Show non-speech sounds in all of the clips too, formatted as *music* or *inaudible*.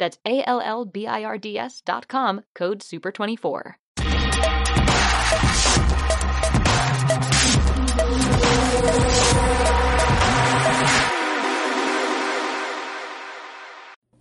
That's A L L B I R D S dot com, code SUPER24.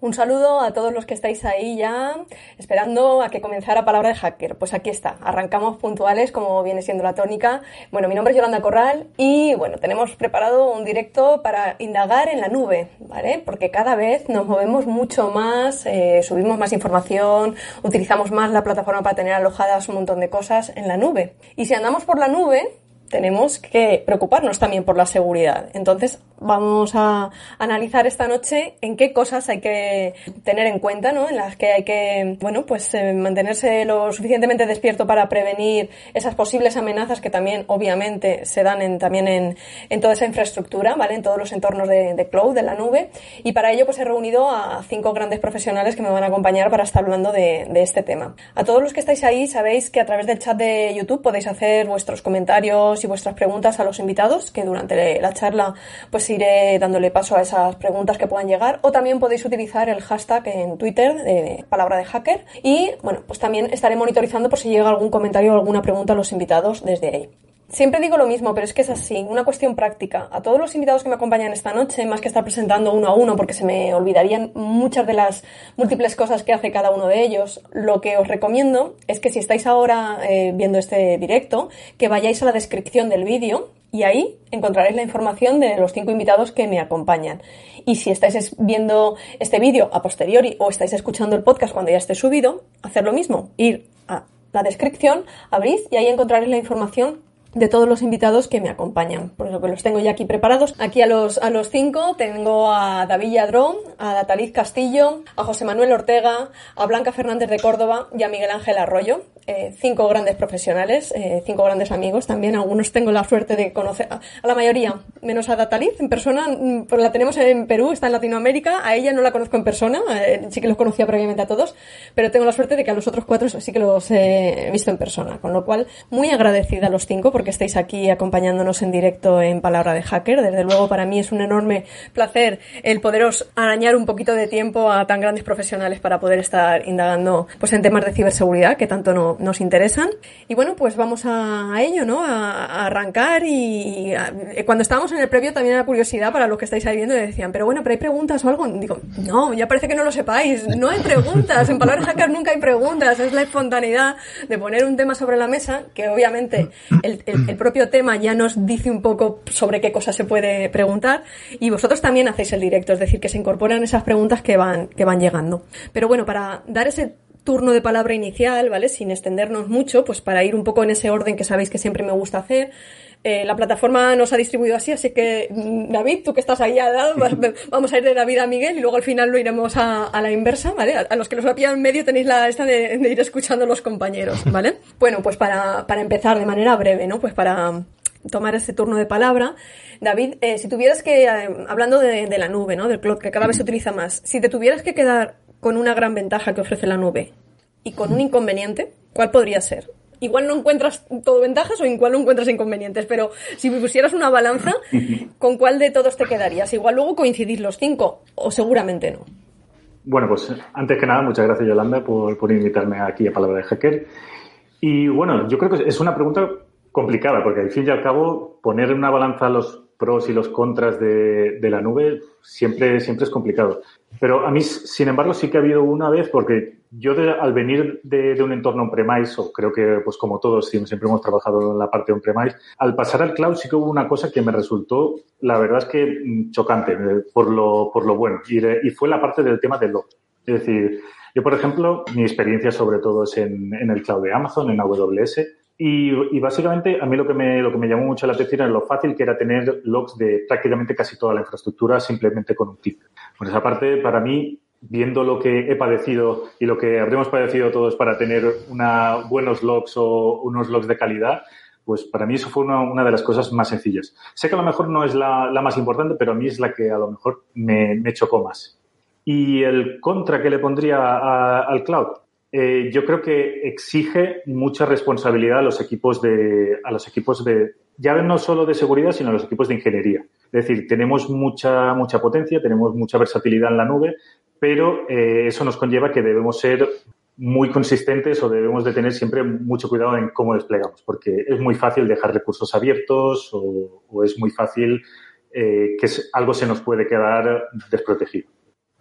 Un saludo a todos los que estáis ahí ya esperando a que comenzara Palabra de Hacker. Pues aquí está, arrancamos puntuales como viene siendo la tónica. Bueno, mi nombre es Yolanda Corral y bueno, tenemos preparado un directo para indagar en la nube, ¿vale? Porque cada vez nos movemos mucho más, eh, subimos más información, utilizamos más la plataforma para tener alojadas un montón de cosas en la nube. Y si andamos por la nube, tenemos que preocuparnos también por la seguridad. Entonces, vamos a analizar esta noche en qué cosas hay que tener en cuenta, ¿no? En las que hay que, bueno, pues eh, mantenerse lo suficientemente despierto para prevenir esas posibles amenazas que también, obviamente, se dan en, también en, en toda esa infraestructura, ¿vale? En todos los entornos de, de, cloud, de la nube. Y para ello, pues he reunido a cinco grandes profesionales que me van a acompañar para estar hablando de, de este tema. A todos los que estáis ahí, sabéis que a través del chat de YouTube podéis hacer vuestros comentarios y vuestras preguntas a los invitados, que durante la charla, pues iré dándole paso a esas preguntas que puedan llegar o también podéis utilizar el hashtag en Twitter de palabra de hacker y bueno, pues también estaré monitorizando por si llega algún comentario o alguna pregunta a los invitados desde ahí. Siempre digo lo mismo, pero es que es así, una cuestión práctica. A todos los invitados que me acompañan esta noche, más que estar presentando uno a uno, porque se me olvidarían muchas de las múltiples cosas que hace cada uno de ellos, lo que os recomiendo es que si estáis ahora eh, viendo este directo, que vayáis a la descripción del vídeo y ahí encontraréis la información de los cinco invitados que me acompañan. Y si estáis viendo este vídeo a posteriori o estáis escuchando el podcast cuando ya esté subido, hacer lo mismo, ir a la descripción, abrís y ahí encontraréis la información de todos los invitados que me acompañan. Por eso que los tengo ya aquí preparados. Aquí a los, a los cinco tengo a David Yadrón, a Dataliz Castillo, a José Manuel Ortega, a Blanca Fernández de Córdoba y a Miguel Ángel Arroyo. Eh, cinco grandes profesionales, eh, cinco grandes amigos también. Algunos tengo la suerte de conocer, a, la mayoría, menos a Dataliz en persona, pues la tenemos en Perú, está en Latinoamérica. A ella no la conozco en persona, eh, sí que los conocía previamente a todos, pero tengo la suerte de que a los otros cuatro sí que los he visto en persona. Con lo cual, muy agradecida a los cinco porque estáis aquí acompañándonos en directo en Palabra de Hacker. Desde luego, para mí es un enorme placer el poderos arañar un poquito de tiempo a tan grandes profesionales para poder estar indagando pues, en temas de ciberseguridad que tanto no, nos interesan. Y bueno, pues vamos a, ello, ¿no? A, arrancar y, a, cuando estábamos en el previo también era curiosidad para los que estáis ahí viendo y decían, pero bueno, pero hay preguntas o algo. Digo, no, ya parece que no lo sepáis. No hay preguntas. En Palabra de Hacker nunca hay preguntas. Es la espontaneidad de poner un tema sobre la mesa que obviamente el, el, el propio tema ya nos dice un poco sobre qué cosas se puede preguntar y vosotros también hacéis el directo, es decir, que se incorporan esas preguntas que van, que van llegando. Pero bueno, para dar ese turno de palabra inicial, ¿vale? Sin extendernos mucho, pues para ir un poco en ese orden que sabéis que siempre me gusta hacer. Eh, la plataforma nos ha distribuido así, así que David, tú que estás ahí al lado, *laughs* vamos a ir de David a Miguel y luego al final lo iremos a, a la inversa, ¿vale? A, a, los que nos lo en medio tenéis la esta de, de, ir escuchando a los compañeros, ¿vale? *laughs* Bueno, pues para, para empezar de manera breve, ¿no? Pues para tomar ese turno de palabra. David, eh, si tuvieras que, eh, hablando de, de, la nube, ¿no? Del cloud, que cada vez se utiliza más, si te tuvieras que quedar con una gran ventaja que ofrece la nube y con un inconveniente, ¿cuál podría ser? igual no encuentras todo ventajas o igual no encuentras inconvenientes, pero si pusieras una balanza, *laughs* ¿con cuál de todos te quedarías? Igual luego coincidís los cinco, o seguramente no. Bueno, pues antes que nada, muchas gracias Yolanda por, por invitarme aquí a Palabra de Hacker. Y bueno, yo creo que es una pregunta complicada, porque al fin y al cabo, poner en una balanza los pros y los contras de, de la nube, siempre, siempre es complicado. Pero a mí, sin embargo, sí que ha habido una vez, porque yo al venir de, un entorno on-premise, o creo que pues como todos siempre hemos trabajado en la parte on-premise, al pasar al cloud sí que hubo una cosa que me resultó, la verdad es que mm, chocante, eh, por lo, por lo bueno, y, fue la parte del tema del log. Es decir, yo, por ejemplo, mi experiencia sobre todo es en, en el cloud de Amazon, en AWS, y, y, básicamente a mí lo que, me, lo que me llamó mucho la atención era lo fácil que era tener logs de prácticamente casi toda la infraestructura simplemente con un clic. Por esa parte, para mí, viendo lo que he padecido y lo que habremos padecido todos para tener una, buenos logs o unos logs de calidad, pues para mí eso fue una, de las cosas más sencillas. Sé que a lo mejor no es la, más importante, pero a mí es la que a lo mejor me, chocó más. Y el contra que le pondría al cloud, eh, yo creo que exige mucha responsabilidad a los equipos de, a los equipos de, ya no solo de seguridad, sino a los equipos de ingeniería. Es decir, tenemos mucha, mucha potencia, tenemos mucha versatilidad en la nube, pero eh, eso nos conlleva que debemos ser muy consistentes o debemos de tener siempre mucho cuidado en cómo desplegamos, porque es muy fácil dejar recursos abiertos o, es muy fácil eh, que algo se nos puede quedar desprotegido.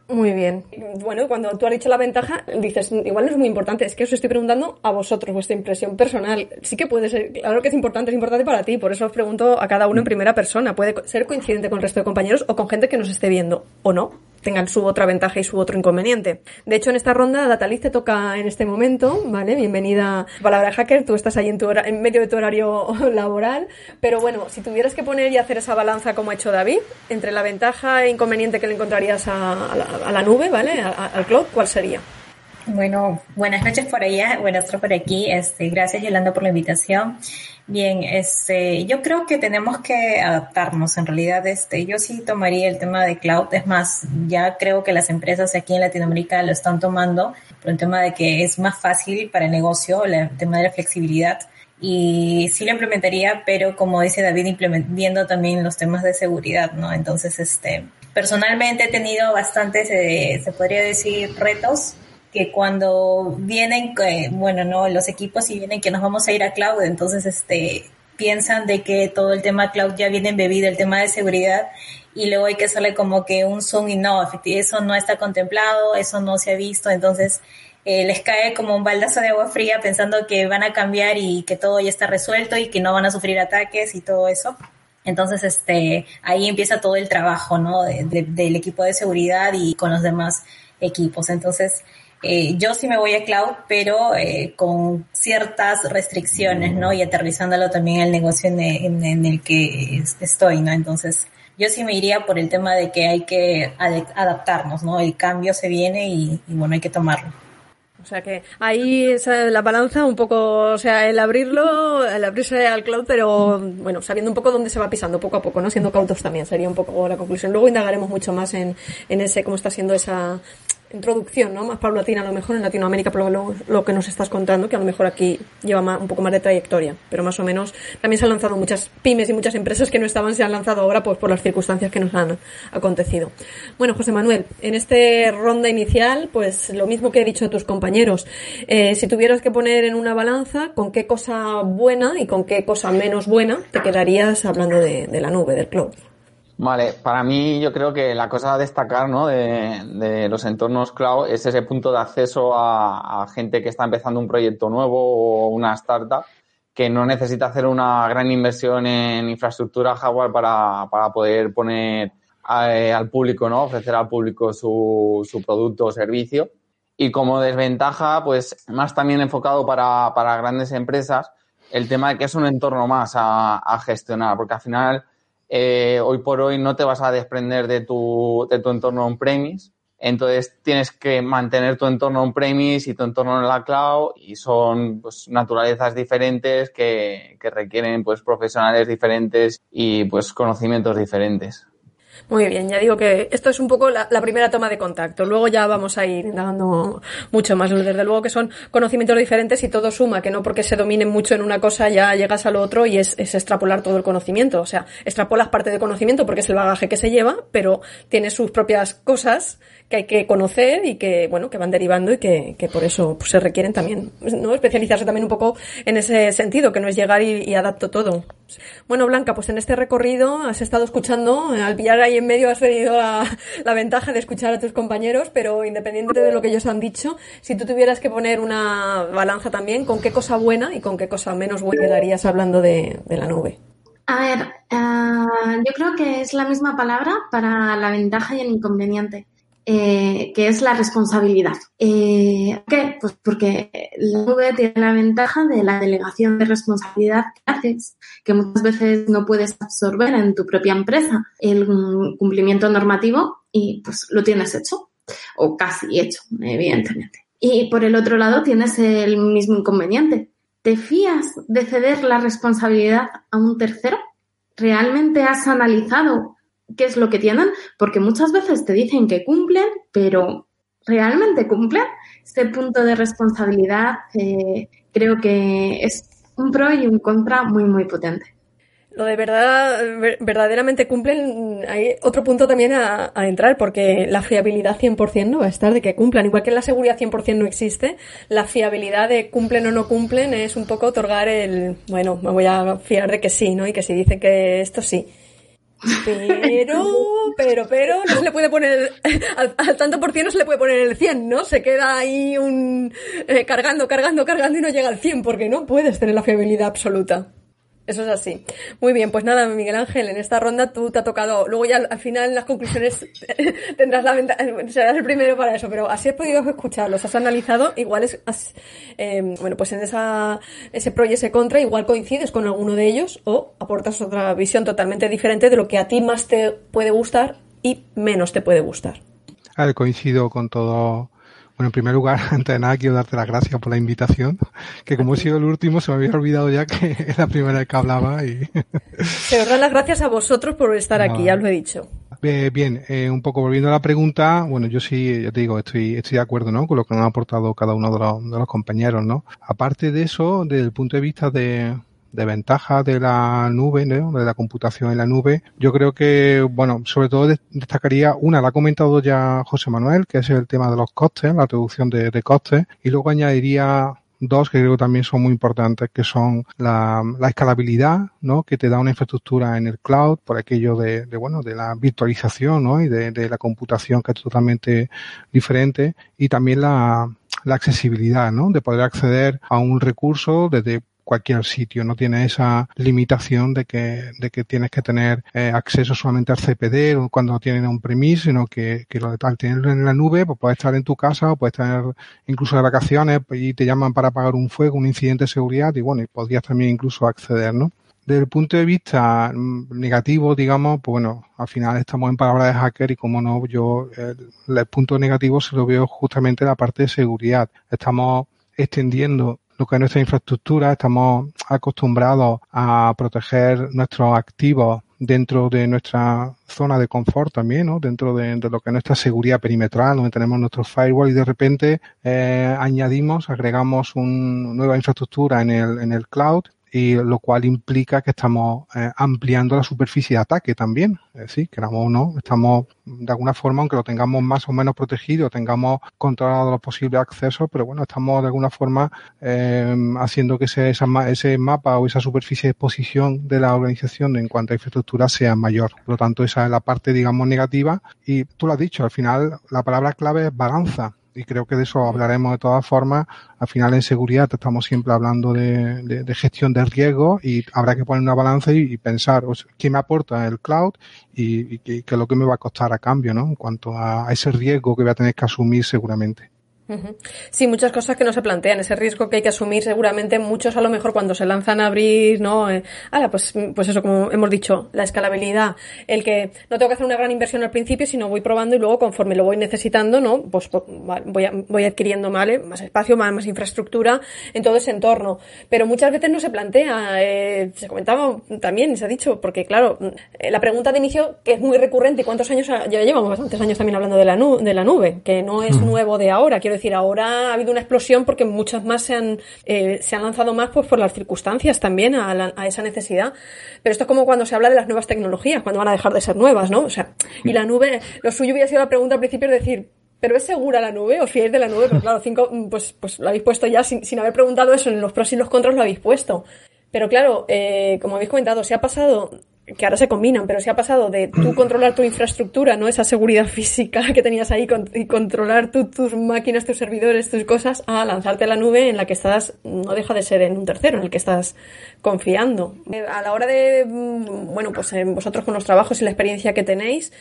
Muy bien. Bueno, cuando tú has dicho la ventaja, dices, igual no es muy importante, es que os estoy preguntando a vosotros, vuestra impresión personal. Sí que puede ser, claro que es importante, es importante para ti, por eso os pregunto a cada uno en primera persona. Puede ser coincidente con el resto de compañeros o con gente que nos esté viendo, o no tengan su otra ventaja y su otro inconveniente. De hecho, en esta ronda, Dataliz te toca en este momento, ¿vale? Bienvenida Palabra Hacker, tú estás ahí en, tu en medio de tu horario *laughs* laboral, pero bueno, si tuvieras que poner y hacer esa balanza como ha hecho David, entre la ventaja e inconveniente que le encontrarías a, la, nube, ¿vale? al cloud, ¿cuál sería? Bueno, buenas noches por allá, buenas noches por aquí. Este, gracias Yolanda por la invitación. Bien, este, yo creo que tenemos que adaptarnos. En realidad, este, yo sí tomaría el tema de cloud. Es más, ya creo que las empresas aquí en Latinoamérica lo están tomando por el tema de que es más fácil para el negocio, el tema de la flexibilidad. Y sí lo implementaría, pero como dice David, viendo también los temas de seguridad, ¿no? Entonces, este, personalmente he tenido bastantes, eh, se podría decir, retos que cuando vienen, bueno, no, los equipos y vienen que nos vamos a ir a cloud, entonces este piensan de que todo el tema cloud ya viene embebido, el tema de seguridad, y luego hay que hacerle como que un zoom y no, eso no está contemplado, eso no se ha visto, entonces eh, les cae como un baldazo de agua fría pensando que van a cambiar y que todo ya está resuelto y que no van a sufrir ataques y todo eso. Entonces, este, ahí empieza todo el trabajo, ¿no? del equipo de seguridad y con los demás equipos. Entonces, eh, yo sí me voy a cloud, pero eh, con ciertas restricciones, ¿no? Y aterrizándolo también al negocio en, el que estoy, ¿no? Entonces, yo sí me iría por el tema de que hay que adaptarnos, ¿no? El cambio se viene y, bueno, hay que tomarlo. O sea que ahí es la balanza un poco, o sea, el abrirlo, el abrirse al cloud, pero bueno, sabiendo un poco dónde se va pisando poco a poco, ¿no? Siendo cautos también sería un poco la conclusión. Luego indagaremos mucho más en, en ese, cómo está siendo esa, introducción, ¿no? Más paulatina a lo mejor en Latinoamérica, pero lo, que nos estás contando, que a lo mejor aquí lleva un poco más de trayectoria, pero más o menos también se han lanzado muchas pymes y muchas empresas que no estaban, se han lanzado ahora pues por las circunstancias que nos han acontecido. Bueno, José Manuel, en este ronda inicial, pues lo mismo que he dicho a tus compañeros, eh, si tuvieras que poner en una balanza con qué cosa buena y con qué cosa menos buena te quedarías hablando de, de la nube, del cloud. Vale, para mí yo creo que la cosa a destacar ¿no? de, los entornos cloud es ese punto de acceso a, gente que está empezando un proyecto nuevo o una startup que no necesita hacer una gran inversión en infraestructura hardware para, para poder poner a, al público, ¿no? ofrecer al público su, su producto o servicio. Y como desventaja, pues más también enfocado para, para grandes empresas, el tema de que es un entorno más a gestionar, porque al final eh, hoy por hoy no te vas a desprender de tu, de tu entorno on-premise. Entonces tienes que mantener tu entorno on-premise y tu entorno en la cloud y son pues, naturalezas diferentes que, que requieren pues, profesionales diferentes y pues, conocimientos diferentes. Muy bien, ya digo que esto es un poco la, primera toma de contacto. Luego ya vamos a ir dando mucho más. Desde luego que son conocimientos diferentes y todo suma, que no porque se dominen mucho en una cosa ya llegas a lo otro y es, extrapolar todo el conocimiento. O sea, extrapolas parte de conocimiento porque es el bagaje que se lleva, pero tiene sus propias cosas que hay que conocer y que, bueno, que van derivando y que, que por eso pues, se requieren también, ¿no? Especializarse también un poco en ese sentido, que no es llegar y, y adapto todo. Bueno, Blanca, pues en este recorrido has estado escuchando, al pillar ahí en medio has tenido la, *laughs* la, ventaja de escuchar a tus compañeros, pero independiente de lo que ellos han dicho, si tú tuvieras que poner una balanza también, ¿con qué cosa buena y con qué cosa menos buena quedarías hablando de, de la nube? A ver, uh, yo creo que es la misma palabra para la ventaja y el inconveniente. Eh, que es la responsabilidad. Eh, ¿Por qué? Pues porque la nube tiene la ventaja de la delegación de responsabilidad que haces, que muchas veces no puedes absorber en tu propia empresa el cumplimiento normativo y pues lo tienes hecho, o casi hecho, evidentemente. Y por el otro lado tienes el mismo inconveniente. ¿Te fías de ceder la responsabilidad a un tercero? ¿Realmente has analizado qué es lo que tienen, porque muchas veces te dicen que cumplen, pero ¿realmente cumplen? Este punto de responsabilidad eh, creo que es un pro y un contra muy, muy potente. Lo de verdad, verdaderamente cumplen, hay otro punto también a, entrar, porque la fiabilidad 100% no va a estar de que cumplan. Igual que la seguridad 100% no existe, la fiabilidad de cumplen o no cumplen es un poco otorgar el, bueno, me voy a fiar de que sí, ¿no? Y que si dicen que esto sí. Pero, pero, pero, no se le puede poner, al, tanto por cien no se le puede poner el 100, ¿no? Se queda ahí un, eh, cargando, cargando, cargando y no llega al 100 porque no puedes tener la fiabilidad absoluta. Eso es así. Muy bien, pues nada, Miguel Ángel, en esta ronda tú te ha tocado, luego ya al final las conclusiones *laughs* tendrás la ventaja, serás el primero para eso, pero así has podido escucharlos, has analizado, igual es, em, bueno, pues en esa, ese pro y ese contra, igual coincides con alguno de ellos o aportas otra visión totalmente diferente de lo que a ti más te puede gustar y menos te puede gustar. ver, coincido con todo bueno, en primer lugar, *laughs* antes de nada, quiero darte las gracias por la invitación, que como he sido el último, se me había olvidado ya que *laughs* es la primera vez que hablaba y... Se os dan las gracias a vosotros por estar aquí, ya os lo he dicho. bien, eh, un poco volviendo a la pregunta, bueno, yo sí, ya te digo, estoy, estoy de acuerdo, ¿no? Con lo que han aportado cada uno de los, de los compañeros, ¿no? Aparte de eso, desde el punto de vista de, de ventaja de la nube, de la computación en la nube, yo creo que, bueno, sobre todo destacaría una, la ha comentado ya José Manuel, que es el tema de los costes, la reducción de, costes, y luego añadiría dos que creo que también son muy importantes, que son la, escalabilidad, ¿no? Que te da una infraestructura en el cloud por aquello de, bueno, de la virtualización, ¿no? Y de, de, la computación que es totalmente diferente y también la, la accesibilidad, ¿no? De poder acceder a un recurso desde cualquier sitio, no tiene esa limitación de que, de que tienes que tener eh, acceso solamente al CPD o cuando tienen un premis, sino que, que lo, al tenerlo en la nube, pues puedes estar en tu casa o puedes tener incluso de vacaciones y te llaman para apagar un fuego, un incidente de seguridad y bueno, y podrías también incluso acceder, ¿no? Desde el punto de vista mm, negativo, digamos, pues bueno, al final estamos en palabras de hacker y como no, yo el, el punto negativo se lo veo justamente en la parte de seguridad. Estamos extendiendo lo que es nuestra infraestructura, estamos acostumbrados a proteger nuestros activos dentro de nuestra zona de confort también, ¿no? dentro de, lo que es nuestra seguridad perimetral, donde tenemos nuestro firewall y de repente eh, añadimos, agregamos una nueva infraestructura en el, en el cloud y lo cual implica que estamos eh, ampliando la superficie de ataque también. Es decir, queramos o no, estamos de alguna forma, aunque lo tengamos más o menos protegido, tengamos controlado los posibles accesos, pero bueno, estamos de alguna forma eh, haciendo que ese, ese mapa o esa superficie de exposición de la organización en cuanto a infraestructura sea mayor. Por lo tanto, esa es la parte, digamos, negativa. Y tú lo has dicho, al final la palabra clave es balanza y creo que de eso hablaremos de todas formas. Al final en seguridad estamos siempre hablando de, gestión de riesgo y habrá que poner una balanza y, pensar qué me aporta el cloud y, qué, es lo que me va a costar a cambio, ¿no? En cuanto a ese riesgo que voy a tener que asumir seguramente. Sí, muchas cosas que no se plantean, ese riesgo que hay que asumir seguramente muchos a lo mejor cuando se lanzan a abrir, ¿no? Eh, pues, pues eso, como hemos dicho, la escalabilidad, el que no tengo que hacer una gran inversión al principio, sino voy probando y luego conforme lo voy necesitando, ¿no? Pues, pues voy, voy adquiriendo, ¿vale? Más espacio, más, más infraestructura en todo ese entorno. Pero muchas veces no se plantea, eh, se comentaba también, se ha dicho, porque claro, eh, la pregunta de inicio que es muy recurrente, ¿y cuántos años? Ya llevamos bastantes años también hablando de la, nube, de la nube, que no es mm. nuevo de ahora, quiero decir, ahora ha habido una explosión porque muchas más se han, eh, se han lanzado más pues por las circunstancias también a, a, esa necesidad. Pero esto es como cuando se habla de las nuevas tecnologías, cuando van a dejar de ser nuevas, ¿no? O sea, y la nube, lo suyo hubiera sido la pregunta al principio es decir, ¿Pero es segura la nube o fiel de la nube? Pero claro, cinco, pues, pues lo habéis puesto ya sin, sin haber preguntado eso, en los pros y los contras lo habéis puesto. Pero claro, eh, como habéis comentado, se ha pasado que ahora se combinan, pero se ha pasado de tú *clears throat* controlar tu infraestructura, no esa seguridad física que tenías ahí y controlar tus máquinas, tus servidores, tus cosas, a lanzarte a la nube en la que estás, no deja de ser en un tercero, en el que estás confiando. Eh, a la hora de, mm, bueno, pues en vosotros con los trabajos y la experiencia que tenéis,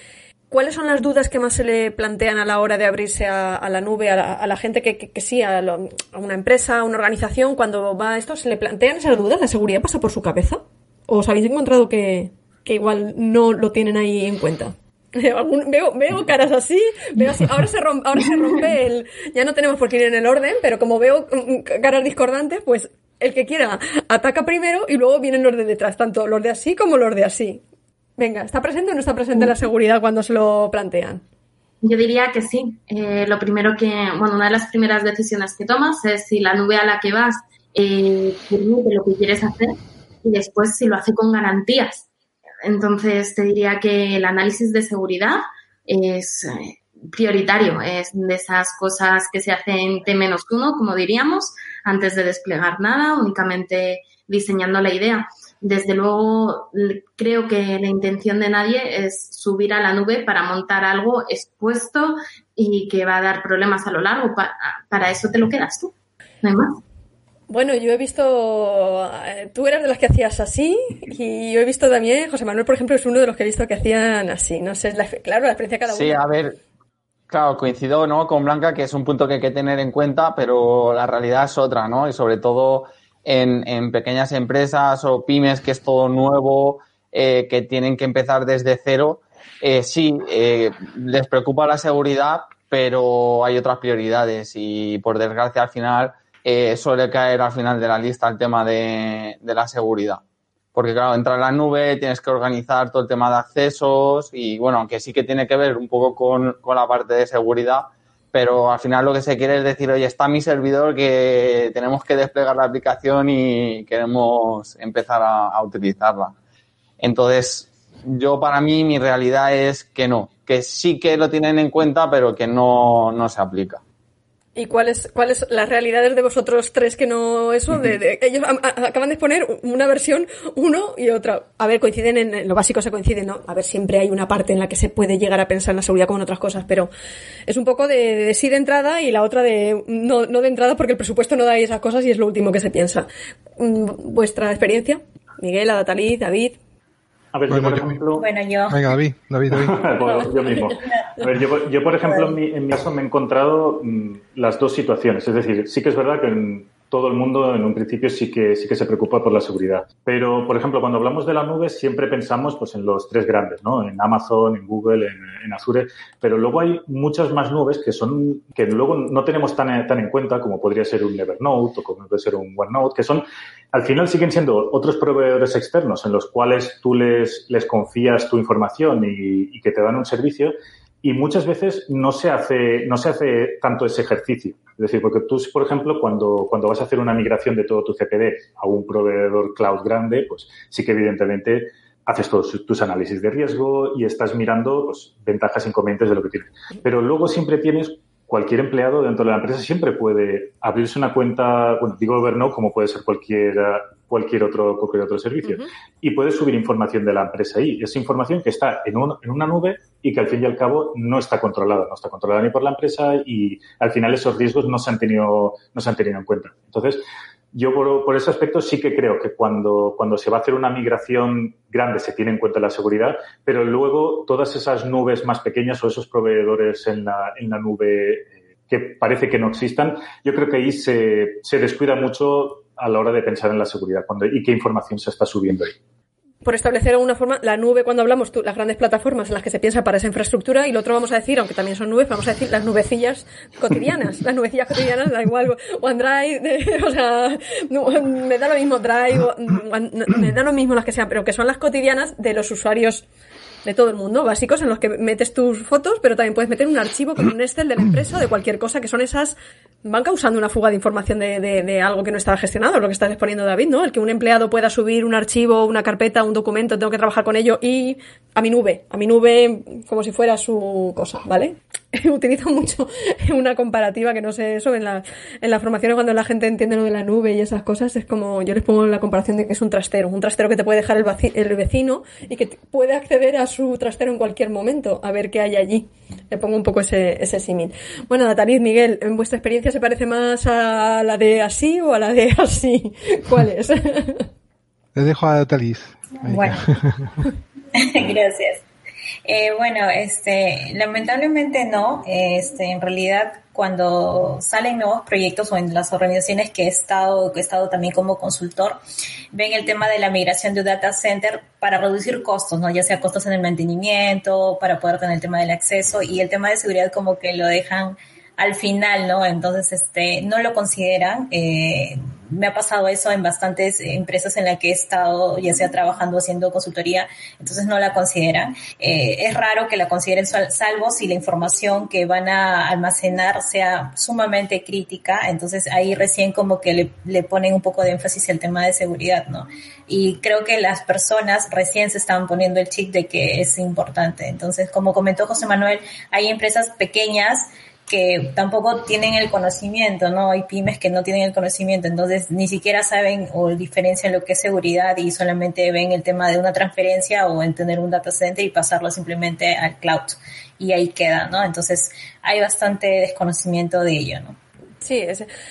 ¿Cuáles son las dudas que más se le plantean a la hora de abrirse a, la nube, a la, gente que, que, sí, a, a, una empresa, a una organización, cuando va a esto, ¿se le plantean esas dudas? ¿La seguridad pasa por su cabeza? ¿O os habéis encontrado que, igual no lo tienen ahí en cuenta? *laughs* veo, veo caras así, veo así, ahora se, rompe, el, ya no tenemos por qué ir en el orden, pero como veo mm, caras discordantes, pues el que quiera ataca primero y luego vienen los de detrás, tanto los de así como los de así. Venga, ¿está presente o no está presente la seguridad cuando se lo plantean? Yo diría que sí. Eh, lo primero que, bueno, una de las primeras decisiones que tomas es si la nube a la que vas eh, permite lo que quieres hacer y después si lo hace con garantías. Entonces, te diría que el análisis de seguridad es eh, prioritario, es de esas cosas que se hacen T-1, como diríamos, antes de desplegar nada, únicamente diseñando la idea. Desde luego, creo que la intención de nadie es subir a la nube para montar algo expuesto y que va a dar problemas a lo largo. Para, eso te lo quedas tú. No hay más. Bueno, yo he visto, eh, tú eras de las que hacías así y yo he visto también, José Manuel, por ejemplo, es uno de los que he visto que hacían así. No sé, claro, la experiencia de cada uno. Sí, a ver, claro, coincido ¿no? con Blanca que es un punto que hay que tener en cuenta, pero la realidad es otra, ¿no? Y sobre todo en, en pequeñas empresas o pymes que es todo nuevo, eh, que tienen que empezar desde cero. Eh, sí, eh, les preocupa la seguridad, pero hay otras prioridades y por desgracia al final eh, suele caer al final de la lista el tema de, la seguridad. Porque claro, entra en la nube, tienes que organizar todo el tema de accesos y bueno, aunque sí que tiene que ver un poco con, la parte de seguridad, pero al final lo que se quiere es decir, oye, está mi servidor que tenemos que desplegar la aplicación y queremos empezar a, a utilizarla. Entonces, yo para mí mi realidad es que no, que sí que lo tienen en cuenta, pero que no, no se aplica. ¿Y cuáles cuáles las realidades de vosotros tres que no eso? De, ellos acaban de exponer una versión, uno y otra. A ver, coinciden en, lo básico se coinciden, ¿no? A ver, siempre hay una parte en la que se puede llegar a pensar en la seguridad como en otras cosas, pero es un poco de, sí de entrada y la otra de no, no de entrada porque el presupuesto no da esas cosas y es lo último que se piensa. Mm, ¿Vuestra experiencia? Miguel, Adatalí, David. A ver, yo, por ejemplo. Bueno, yo. Venga, David, David, David. *laughs* bueno, yo mismo. A ver, yo, yo por ejemplo, en mi, en mi, caso me he encontrado mm, las dos situaciones. Es decir, sí que es verdad que en, todo el mundo en un principio sí que, sí que se preocupa por la seguridad. Pero, por ejemplo, cuando hablamos de la nube siempre pensamos pues, en los tres grandes, ¿no? En Amazon, en Google, en, Azure, pero luego hay muchas más nubes que son, que luego no tenemos tan, tan en cuenta como podría ser un Evernote o como puede ser un OneNote, que son, al final siguen siendo otros proveedores externos en los cuales tú les, les confías tu información y, y que te dan un servicio y muchas veces no se hace, no se hace tanto ese ejercicio. Es decir, porque tú, por ejemplo, cuando, cuando vas a hacer una migración de todo tu CPD a un proveedor cloud grande, pues sí que evidentemente haces todos tus análisis de riesgo y estás mirando pues, ventajas e inconvenientes de lo que tienes. Pero luego siempre tienes cualquier empleado dentro de la empresa siempre puede abrirse una cuenta, bueno, digo Evernote como puede ser cualquier, cualquier, otro, cualquier otro servicio, y puede subir información de la empresa ahí. Es información que está en, en una nube y que al fin y al cabo no está controlada, no está controlada ni por la empresa y al final esos riesgos no se han tenido, no se han tenido en cuenta. Entonces, yo por, por, ese aspecto sí que creo que cuando, cuando se va a hacer una migración grande se tiene en cuenta la seguridad, pero luego todas esas nubes más pequeñas o esos proveedores en la, en la nube eh, que parece que no existan, yo creo que ahí se, se descuida mucho a la hora de pensar en la seguridad cuando, y qué información se está subiendo ahí por establecer alguna forma la nube cuando hablamos tú, las grandes plataformas en las que se piensa para esa infraestructura y lo otro vamos a decir, aunque también son nubes, vamos a decir las nubecillas cotidianas, *laughs* las nubecillas cotidianas da igual OneDrive, *laughs* o sea, me da lo mismo Drive, me da lo mismo las que sean, pero que son las cotidianas de los usuarios de todo el mundo, básicos en los que metes tus fotos, pero también puedes meter un archivo con un Excel de la empresa o de cualquier cosa, que son esas, van causando una fuga de información de, de, algo que no está gestionado, lo que estás exponiendo David, ¿no? El que un empleado pueda subir un archivo, una carpeta, un documento, tengo que trabajar con ello y a mi nube, a mi nube como si fuera su cosa, ¿vale? *laughs* utilizo mucho *laughs* una comparativa que no sé eso en la, en las formaciones cuando la gente entiende lo de la nube y esas cosas es como yo les pongo la comparación de que es un trastero un trastero que te puede dejar el, el vecino y que puede acceder a su trastero en cualquier momento a ver qué hay allí. Le pongo un poco ese, ese símil. Bueno Nataliz Miguel en vuestra experiencia se parece más a la de así o a la de así *laughs* ¿cuál es? le dejo a Nataliz. Bueno. Gracias eh, bueno, este, lamentablemente no. Este, en realidad, cuando salen nuevos proyectos o en las organizaciones que he estado, que he estado también como consultor, ven el tema de la migración de un data center para reducir costos, ¿no? Ya sea costos en el mantenimiento, para poder tener el tema del acceso y el tema de seguridad como que lo dejan al final, ¿no? Entonces, este, no lo consideran. Eh, me ha pasado eso en bastantes empresas en las que he estado, ya sea trabajando, haciendo consultoría, entonces no la consideran. Eh, es raro que la consideren salvo si la información que van a almacenar sea sumamente crítica, entonces ahí recién como que le, ponen un poco de énfasis al tema de seguridad, ¿no? Y creo que las personas recién se están poniendo el chip de que es importante. Entonces, como comentó José Manuel, hay empresas pequeñas que tampoco tienen el conocimiento, ¿no? Hay pymes que no tienen el conocimiento, entonces ni siquiera saben o diferencian lo que es seguridad y solamente ven el tema de una transferencia o en tener un data center y pasarlo simplemente al cloud y ahí queda, ¿no? Entonces hay bastante desconocimiento de ello, ¿no? Sí,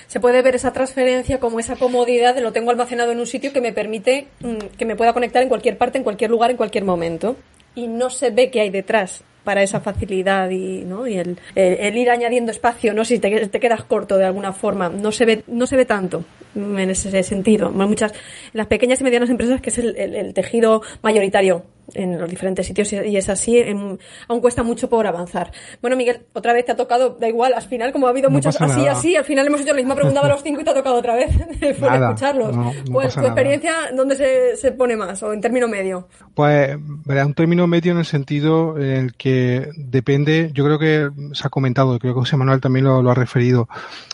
se puede ver esa transferencia como esa comodidad de lo tengo almacenado en un sitio que me permite mm, que me pueda conectar en cualquier parte, en cualquier lugar, en cualquier momento. Y no se ve qué hay detrás para esa facilidad y, ¿no? y el, el, ir añadiendo espacio, no si te, te, quedas corto de alguna forma, no se ve, no se ve tanto en ese sentido. Muchas, las pequeñas y medianas empresas, que es el, el tejido mayoritario en los diferentes sitios y es así, aún cuesta mucho por avanzar. Bueno, Miguel, otra vez te ha tocado, da igual, al final, como ha habido muchos así, así, al final hemos hecho la misma pregunta de los cinco y te ha tocado otra vez *laughs* después de escucharlos. pues tu experiencia, ¿dónde se, se, pone más o en término medio? Pues, un término medio en el sentido en el que depende, yo creo que se ha comentado, creo que José Manuel también lo, lo ha referido,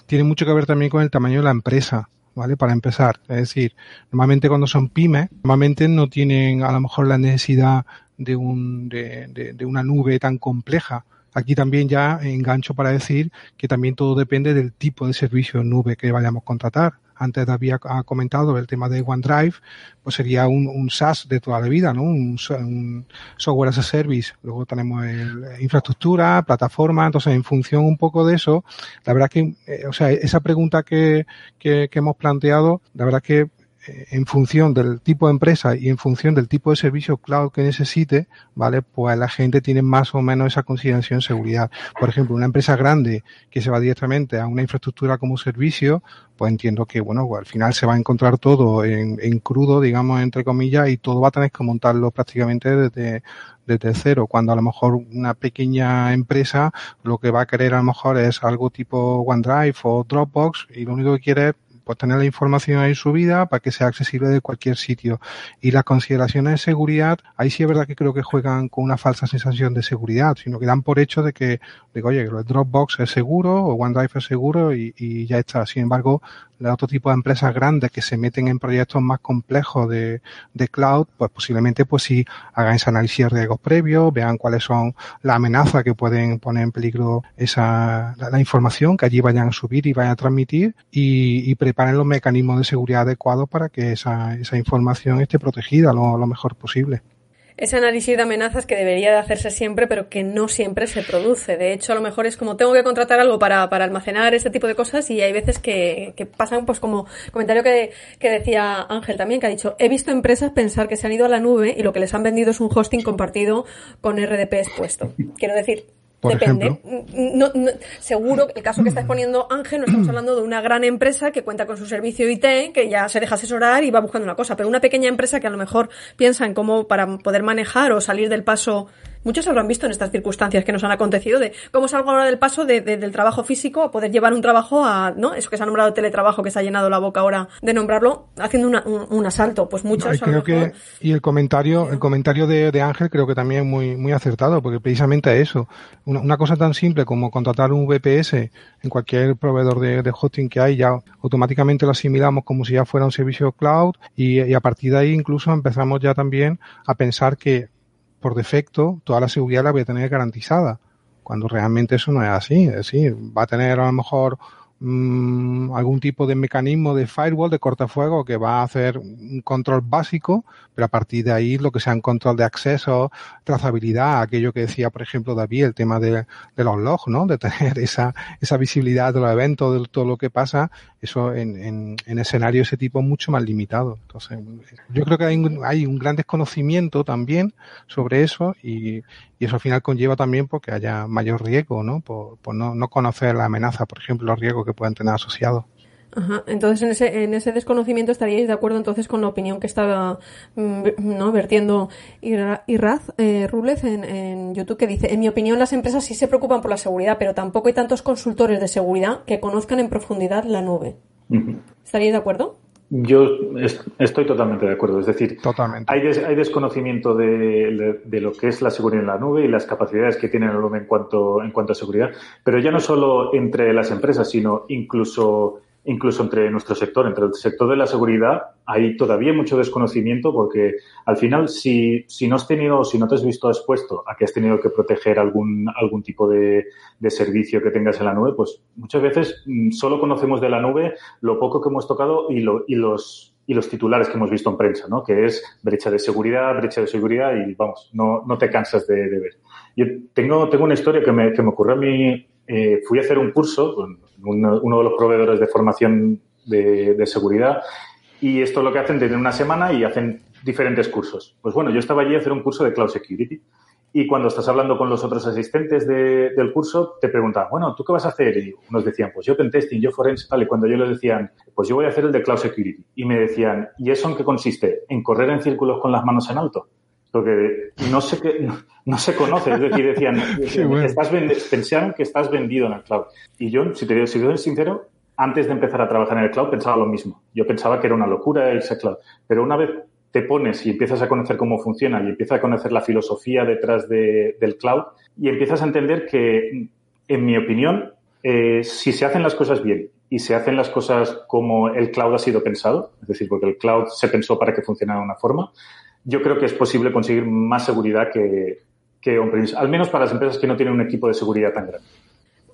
tiene mucho que ver también con el tamaño de la empresa. ¿Vale? Para empezar. Es decir, normalmente cuando son pymes, normalmente no tienen a lo mejor la necesidad de, un, de, de, una nube tan compleja. Aquí también ya engancho para decir que también todo depende del tipo de servicio nube que vayamos a contratar antes había comentado el tema de OneDrive, pues sería un, un SaaS de toda la vida, ¿no? Un, un, software as a service. Luego tenemos el, infraestructura, plataforma, entonces en función un poco de eso, la verdad que, eh, o sea, esa pregunta que, que, que hemos planteado, la verdad que eh, en función del tipo de empresa y en función del tipo de servicio cloud que necesite, ¿vale? Pues la gente tiene más o menos esa consideración de seguridad. Por ejemplo, una empresa grande que se va directamente a una infraestructura como servicio, pues entiendo que, bueno, pues al final se va a encontrar todo en, en crudo, digamos, entre comillas, y todo va a tener que montarlo prácticamente desde, desde cero, cuando a lo mejor una pequeña empresa lo que va a querer a lo mejor es algo tipo OneDrive o Dropbox y lo único que quiere es pues tener la información ahí subida para que sea accesible de cualquier sitio. Y las consideraciones de seguridad, ahí sí es verdad que creo que juegan con una falsa sensación de seguridad, sino que dan por hecho de que, digo, oye, el Dropbox es seguro o OneDrive es seguro y, y ya está. Sin embargo, de otro tipo de empresas grandes que se meten en proyectos más complejos de, de cloud, pues posiblemente pues sí hagan ese análisis de riesgos previos, vean cuáles son las amenazas que pueden poner en peligro esa, la, la información que allí vayan a subir y vayan a transmitir y, y, preparen los mecanismos de seguridad adecuados para que esa, esa información esté protegida lo, lo mejor posible ese análisis de amenazas que debería de hacerse siempre, pero que no siempre se produce. De hecho, a lo mejor es como tengo que contratar algo para, para almacenar este tipo de cosas y hay veces que, que pasan, pues como comentario que, que decía Ángel también, que ha dicho, he visto empresas pensar que se han ido a la nube y lo que les han vendido es un hosting compartido con RDP expuesto. Quiero decir, Por Depende. ejemplo. No, no, seguro que el caso que está exponiendo Ángel, no estamos hablando de una gran empresa que cuenta con su servicio IT, que ya se deja asesorar y va buscando una cosa, pero una pequeña empresa que a lo mejor piensa en cómo para poder manejar o salir del paso muchos habrán visto en estas circunstancias que nos han acontecido de cómo salgo ahora del paso de, de, del trabajo físico a poder llevar un trabajo a, ¿no? Eso que se ha nombrado teletrabajo, que se ha llenado la boca ahora de nombrarlo, haciendo una, un, un, asalto. Pues muchos. No, y creo que, y el comentario, el comentario de, de, Ángel creo que también es muy, muy acertado, porque precisamente eso. Una, una, cosa tan simple como contratar un VPS en cualquier proveedor de, de, hosting que hay, ya automáticamente lo asimilamos como si ya fuera un servicio cloud y, y a partir de ahí incluso empezamos ya también a pensar que por defecto toda la seguridad la voy a tener garantizada. cuando realmente eso no es así. Es decir, va a tener a lo mejor mmm, algún tipo de mecanismo de firewall, de cortafuego, que va a hacer un control básico, pero a partir de ahí lo que sea un control de acceso, trazabilidad, aquello que decía, por ejemplo, David, el tema de, de los logs, ¿no? De tener *laughs* esa, esa visibilidad de los eventos, de todo lo que pasa, eso en, en, en escenario ese tipo mucho más limitado. Entonces, yo creo que hay un, hay un gran desconocimiento también sobre eso y, y eso al final conlleva también porque haya mayor riesgo, ¿no? Por, por no, no conocer la amenaza, por ejemplo, los riesgos que puedan tener asociados. Ajá. Entonces, en ese, en ese desconocimiento estaríais de acuerdo entonces con la opinión que estaba mm, no vertiendo Irraz eh, Rúlez en, en, YouTube, que dice, en mi opinión las empresas sí se preocupan por la seguridad, pero tampoco hay tantos consultores de seguridad que conozcan en profundidad la nube. Uh -huh. ¿Estaríais de acuerdo? Yo estoy totalmente de acuerdo. Es decir, totalmente. Hay, des, hay, desconocimiento de, de, de, lo que es la seguridad en la nube y las capacidades que tiene la nube en cuanto, en cuanto a seguridad, pero ya no solo entre las empresas, sino incluso incluso entre nuestro sector, entre el sector de la seguridad, hay todavía mucho desconocimiento porque al final si, si no has tenido, si no te has visto expuesto a que has tenido que proteger algún, algún tipo de, de servicio que tengas en la nube, pues muchas veces solo conocemos de la nube lo poco que hemos tocado y, lo, y los y los titulares que hemos visto en prensa, ¿no? Que es brecha de seguridad, brecha de seguridad y vamos, no, no te cansas de, de ver. Yo tengo, tengo una historia que me, que me ocurrió a mí. Eh, fui a hacer un curso uno, de los proveedores de formación de, seguridad y esto es lo que hacen desde una semana y hacen diferentes cursos. Pues bueno, yo estaba allí a hacer un curso de Cloud Security y cuando estás hablando con los otros asistentes de, del curso, te preguntan, bueno, ¿tú qué vas a hacer? Y nos decían, pues yo pentesting, yo forense, tal. Y cuando yo les decían, pues yo voy a hacer el de Cloud Security. Y me decían, ¿y eso en qué consiste? ¿En correr en círculos con las manos en alto? Porque no qué, no, no se conoce. Es decir, decían, *laughs* sí, bueno. estás pensaban que estás vendido en el cloud. Y yo, si te digo, si te soy sincero, antes de empezar a trabajar en el cloud pensaba lo mismo. Yo pensaba que era una locura irse cloud. Pero una vez te pones y empiezas a conocer cómo funciona y empiezas a conocer la filosofía detrás de, del cloud y empiezas a entender que, en mi opinión, eh, si se hacen las cosas bien y se hacen las cosas como el cloud ha sido pensado, es decir, porque el cloud se pensó para que funcionara de una forma, yo creo que es posible conseguir más seguridad que, que on-premise, al menos para las empresas que no tienen un equipo de seguridad tan grande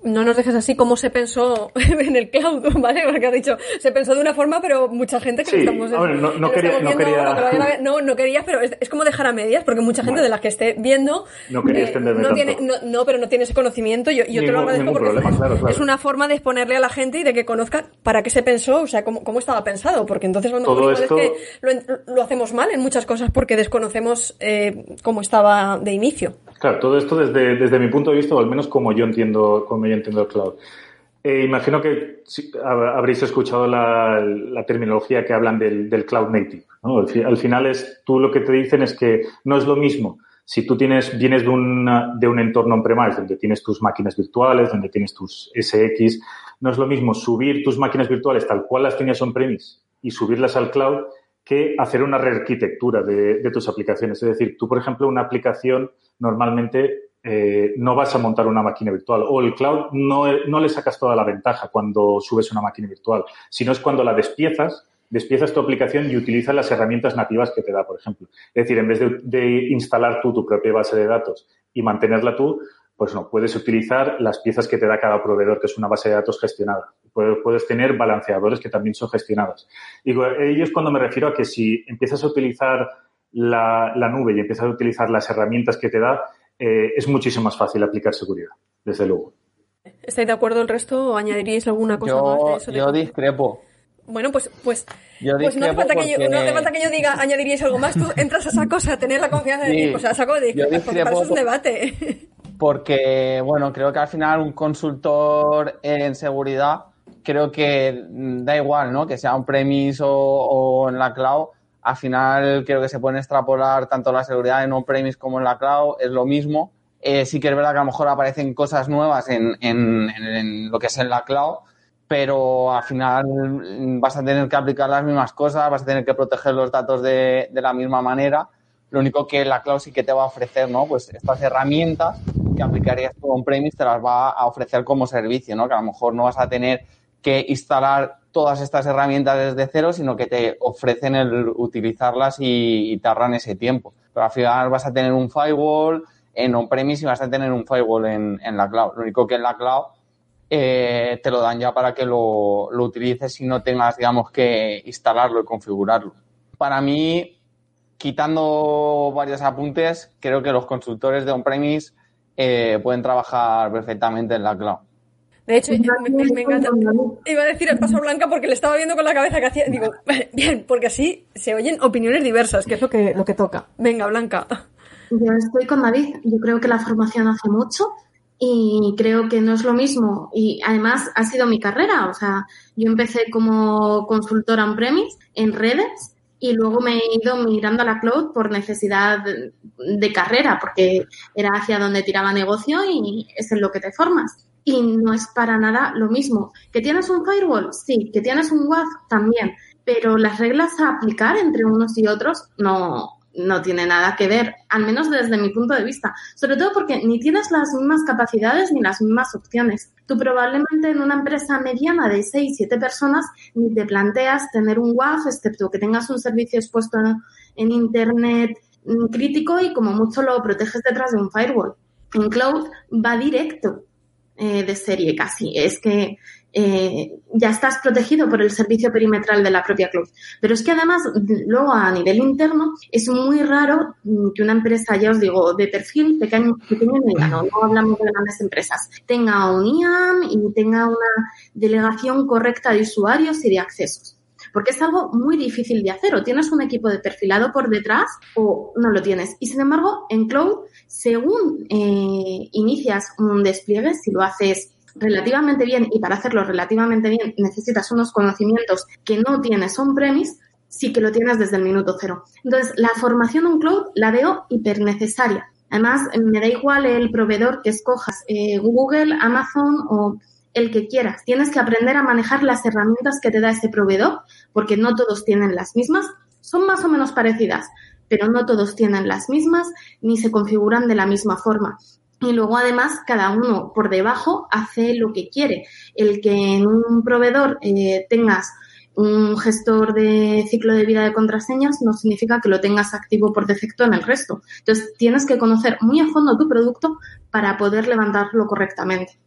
no nos dejes así como se pensó *laughs* en el cloud, ¿vale? Porque has dicho, se pensó de una forma, pero mucha gente que sí, estamos, ver, no, no, quería, no, quería... No, no, querías, pero es, es, como dejar a medias, porque mucha gente bueno, de las que esté viendo no, quería eh, no tiene, no, no, pero no tiene ese conocimiento. Yo, yo te lo agradezco porque problema, es, claro, claro. es, una forma de exponerle a la gente y de que conozca para qué se pensó, o sea, cómo, cómo estaba pensado, porque entonces a lo mejor esto... es que lo, lo, hacemos mal en muchas cosas porque desconocemos eh, cómo estaba de inicio. Claro, todo esto desde, desde mi punto de vista, o al menos como yo entiendo, como yo entiendo el cloud. Eh, imagino que habréis escuchado la, terminología que hablan del, del cloud native. al, final es, tú lo que te dicen es que no es lo mismo si tú tienes, vienes de, una, de un entorno on-premise donde tienes tus máquinas virtuales, donde tienes tus SX, no es lo mismo subir tus máquinas virtuales tal cual las tenías on-premise y subirlas al cloud que hacer una rearquitectura de, tus aplicaciones. Es decir, tú, por ejemplo, una aplicación normalmente eh, no vas a montar una máquina virtual o el cloud no, no, le sacas toda la ventaja cuando subes una máquina virtual, sino es cuando la despiezas, despiezas tu aplicación y utilizas las herramientas nativas que te da, por ejemplo. Es decir, en vez de, de instalar tú tu propia base de datos y mantenerla tú, pues no, puedes utilizar las piezas que te da cada proveedor, que es una base de datos gestionada. Puedes, tener balanceadores que también son gestionados. Digo, ello es cuando me refiero a que si empiezas a utilizar la, la nube y empiezas a utilizar las herramientas que te da, eh, es muchísimo más fácil aplicar seguridad, desde luego. ¿Estáis de acuerdo el resto o añadiríais alguna cosa yo, más de eso? Yo discrepo. Bueno, pues, pues, pues no, hace falta que yo, no hace falta que yo diga añadiríais algo más. Tú *laughs* entras a esa cosa, tener la confianza de decir, pues a saco de porque para eso es un debate. Porque, bueno, creo que al final un consultor en seguridad, creo que da igual, ¿no? Que sea un premise o, o en la cloud, al final creo que se pueden extrapolar tanto la seguridad en on-premise como en la cloud, es lo mismo. Eh, sí que es verdad que a lo mejor aparecen cosas nuevas en, en, en, lo que es en la cloud, pero al final vas a tener que aplicar las mismas cosas, vas a tener que proteger los datos de, de la misma manera. Lo único que la cloud sí que te va a ofrecer, ¿no? Pues estas herramientas que aplicarías tú on-premise te las va a ofrecer como servicio, ¿no? Que a lo mejor no vas a tener que instalar todas estas herramientas desde cero, sino que te ofrecen el utilizarlas y, y ese tiempo. Pero al final vas a tener un firewall, en on-premise y vas a tener un firewall en, la cloud. Lo único que en la cloud eh, te lo dan ya para que lo, lo utilices y no tengas, digamos, que instalarlo y configurarlo. Para mí, quitando varios apuntes, creo que los consultores de on-premise eh, pueden trabajar perfectamente en la cloud. De hecho, me, encanta. Iba a decir el paso blanca porque le estaba viendo con la cabeza que hacía. Digo, *laughs* bien, porque así se oyen opiniones diversas, que es lo que, lo que toca. Venga, Blanca. Yo estoy con David. Yo creo que la formación hace mucho y creo que no es lo mismo. Y además ha sido mi carrera. O sea, yo empecé como consultora on-premise en redes y luego me he ido migrando a la cloud por necesidad de carrera, porque era hacia donde tiraba negocio y es en lo que te formas. Y no es para nada lo mismo. ¿Que tienes un firewall? Sí. ¿Que tienes un WAF? También. Pero las reglas a aplicar entre unos y otros no, no tiene nada que ver, al menos desde mi punto de vista. Sobre todo porque ni tienes las mismas capacidades ni las mismas opciones. Tú probablemente en una empresa mediana de 6, 7 personas ni te planteas tener un WAF, excepto que tengas un servicio expuesto en Internet mm, crítico y como mucho lo proteges detrás de un firewall. En cloud va directo eh, de serie casi. Es que eh, ya estás protegido por el servicio perimetral de la propia cloud. Pero es que además, luego a nivel interno, es muy raro que una empresa, ya os digo, de perfil pequeño, pequeño mediano, no hablamos de grandes empresas, tenga un IAM y tenga una delegación correcta de usuarios y de accesos. Porque es algo muy difícil de hacer. O tienes un equipo de perfilado por detrás o no lo tienes. Y sin embargo, en cloud, según eh, inicias un despliegue, si lo haces relativamente bien y para hacerlo relativamente bien necesitas unos conocimientos que no tienes on-premise, sí que lo tienes desde el minuto cero. Entonces, la formación en cloud la veo hiper necesaria. Además, me da igual el proveedor que escojas, eh, Google, Amazon o el que quieras. Tienes que aprender a manejar las herramientas que te da ese proveedor, porque no todos tienen las mismas. Son más o menos parecidas, pero no todos tienen las mismas ni se configuran de la misma forma. Y luego, además, cada uno por debajo hace lo que quiere. El que en un proveedor eh, tengas un gestor de ciclo de vida de contraseñas no significa que lo tengas activo por defecto en el resto. Entonces, tienes que conocer muy a fondo tu producto para poder levantarlo correctamente.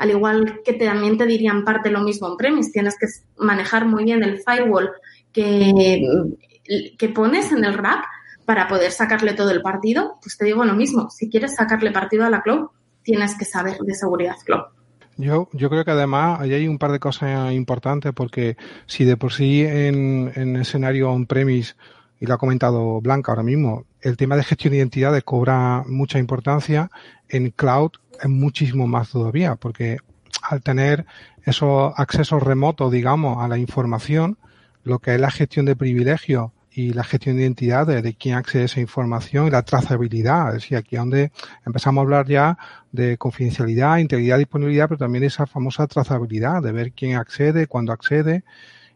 Al igual que también te dirían parte lo mismo en premise, tienes que manejar muy bien el firewall que, que pones en el rack para poder sacarle todo el partido, pues te digo lo mismo, si quieres sacarle partido a la cloud, tienes que saber de seguridad cloud. Yo, yo creo que además ahí hay un par de cosas importantes porque si de por sí en, en escenario on-premise, y lo ha comentado Blanca ahora mismo, el tema de gestión de identidades cobra mucha importancia, en cloud es muchísimo más todavía, porque al tener esos accesos remotos, digamos, a la información, lo que es la gestión de privilegios y la gestión de identidades, de quién accede a esa información y la trazabilidad. Es decir, aquí donde empezamos a hablar ya de confidencialidad, integridad, disponibilidad, pero también esa famosa trazabilidad, de ver quién accede, cuándo accede.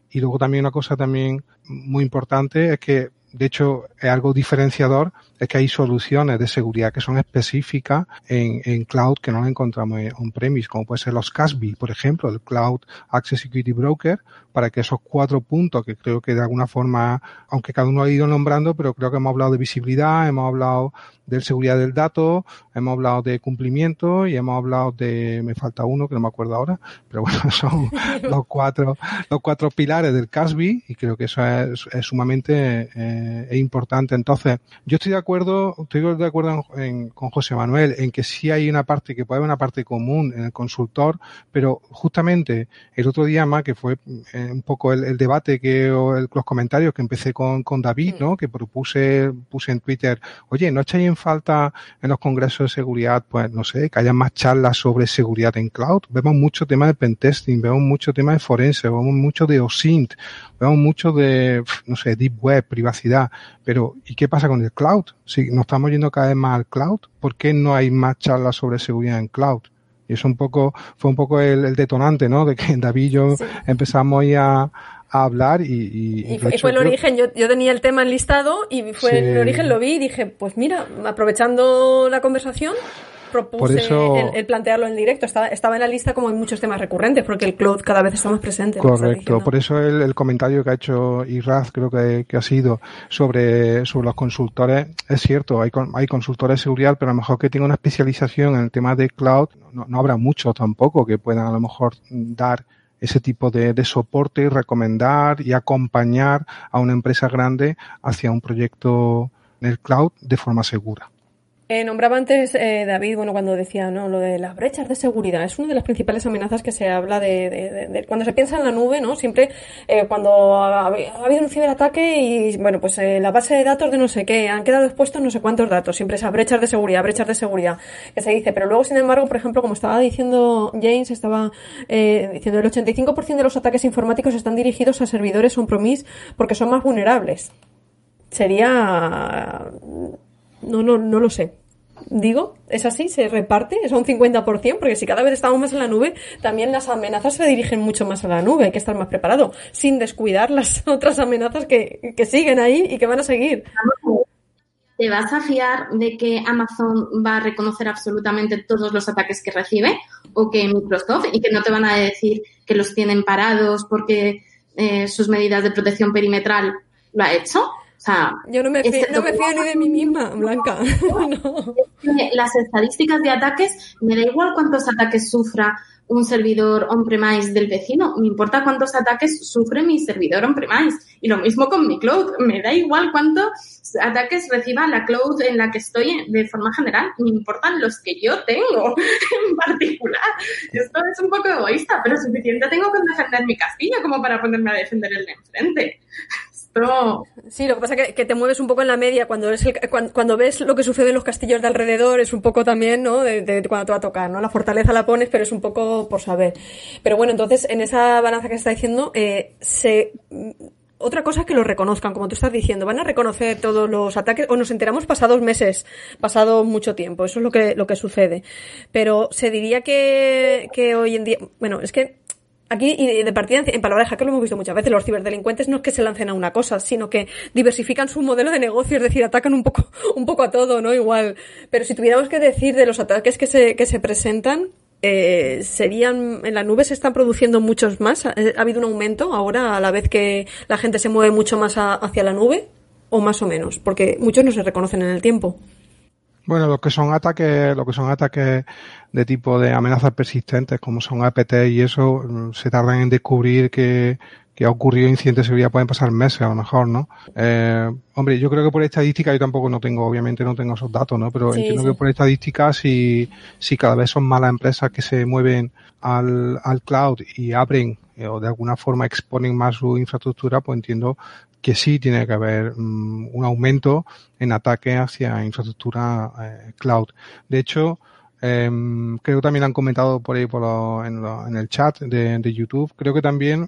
Y luego también una cosa también muy importante es que de hecho, es algo diferenciador es que hay soluciones de seguridad que son específicas en, en cloud que no las encontramos en on-premise, como puede ser los CASB, por ejemplo, el Cloud Access Security Broker, para que esos cuatro puntos que creo que de alguna forma, aunque cada uno ha ido nombrando, pero creo que hemos hablado de visibilidad, hemos hablado de seguridad del dato, hemos hablado de cumplimiento y hemos hablado de, me falta uno que no me acuerdo ahora, pero bueno, *laughs* son *laughs* los cuatro, los cuatro pilares del CASB y creo que eso es, es sumamente eh, es importante. Entonces, yo estoy de acuerdo, estoy de acuerdo en, con José Manuel en que sí hay una parte que puede haber una parte común en el consultor, pero justamente el otro día más que fue eh, un poco el, debate que, o los comentarios que empecé con, con David, ¿no? Que propuse, puse en Twitter, oye, ¿no echáis en falta en los congresos de seguridad, pues, no sé, que haya más charlas sobre seguridad en cloud? Vemos mucho tema de pentesting, vemos mucho tema de forense, vemos mucho de OSINT, vemos mucho de, no sé, deep web, privacidad, pero ¿y qué pasa con el cloud? Si nos estamos yendo cada vez más al cloud, ¿por qué no hay más charlas sobre seguridad en cloud? Y eso un poco, fue un poco el, detonante, ¿no? De que *laughs* David y yo empezamos a, a hablar y... Y, fue, el origen, yo, yo, tenía el tema enlistado y fue el origen, lo vi y dije, pues mira, aprovechando la conversación, propuse el, plantearlo en directo. Estaba, estaba en la lista como en muchos temas recurrentes, porque el cloud cada vez está más presente. Correcto. Por eso el, comentario que ha hecho Iraz, creo que, ha sido sobre, sobre los consultores, es cierto, hay, hay consultores de seguridad, pero a lo mejor que tenga una especialización en el tema de cloud, no, no habrá muchos tampoco que puedan a lo mejor dar ese tipo de, de soporte, recomendar y acompañar a una empresa grande hacia un proyecto en el cloud de forma segura. Eh, nombraba antes eh, David, bueno, cuando decía, ¿no? Lo de las brechas de seguridad. Es una de las principales amenazas que se habla de, cuando se piensa en la nube, ¿no? Siempre eh, cuando ha, habido un ciberataque y, bueno, pues eh, la base de datos de no sé qué, han quedado expuestos no sé cuántos datos. Siempre esas brechas de seguridad, brechas de seguridad que se dice. Pero luego, sin embargo, por ejemplo, como estaba diciendo James, estaba diciendo el 85% de los ataques informáticos están dirigidos a servidores on-premise porque son más vulnerables. Sería no, no, no lo sé. Digo, es así, se reparte, es un 50%, porque si cada vez estamos más en la nube, también las amenazas se dirigen mucho más a la nube, hay que estar más preparado, sin descuidar las *laughs* otras amenazas que, que siguen ahí y que van a seguir. ¿Te vas a fiar de que Amazon va a reconocer absolutamente todos los ataques que recibe? ¿O que Microsoft y que no te van a decir que los tienen parados porque eh, sus medidas de protección perimetral lo ha hecho? Yo no me, fío, no me fío ni de mí misma, *laughs* Blanca. *laughs* Las estadísticas de ataques, me da igual cuántos ataques sufra un servidor on-premise del vecino, me importa cuántos ataques sufre mi servidor on-premise. Y lo mismo con mi cloud, me da igual cuántos ataques reciba la cloud en la que estoy de forma general, me importan los que yo tengo *laughs* en particular. Esto es un poco egoísta, pero suficiente tengo con defender mi castillo como para ponerme a defender el de enfrente. Sí, lo que pasa es que, te mueves un poco en la media cuando, es cuando, ves lo que sucede en los castillos de alrededor, es un poco también, ¿no? De, cuando te va a tocar, ¿no? La fortaleza la pones, pero es un poco por saber. Pero bueno, entonces, en esa balanza que se está diciendo, eh, se otra cosa es que lo reconozcan, como tú estás diciendo. Van a reconocer todos los ataques, o nos enteramos pasados meses, pasado mucho tiempo. Eso es lo que, lo que sucede. Pero se diría que, que hoy en día, bueno, es que Aquí, y de partida, en palabras hacker lo hemos visto muchas veces, los ciberdelincuentes no es que se lancen a una cosa, sino que diversifican su modelo de negocio, es decir, atacan un poco, *laughs* un poco a todo, ¿no? Igual. Pero si tuviéramos que decir de los ataques que se, que se presentan, eh, serían, en la nube se están produciendo muchos más. ¿Ha, habido un aumento ahora a la vez que la gente se mueve mucho más hacia la nube? ¿O más o menos? Porque muchos no se reconocen en el tiempo. Bueno, lo que son ataques, lo que son ataques de tipo de amenazas persistentes, como son APT y eso, mm, se tardan en descubrir que, que ha ocurrido incidentes de seguridad, pueden pasar meses a lo mejor, ¿no? Eh, hombre, yo creo que por estadística, yo tampoco no tengo, obviamente no tengo esos datos, ¿no? Pero entiendo que por estadística, si, si cada vez son más las empresas que se mueven al, al cloud y abren eh, o de alguna forma exponen más su infraestructura, pues entiendo que sí tiene que haber mm, un aumento en ataques hacia infraestructura eh, cloud. De hecho, em, creo que también han comentado por ahí por en, el chat de, YouTube, creo que también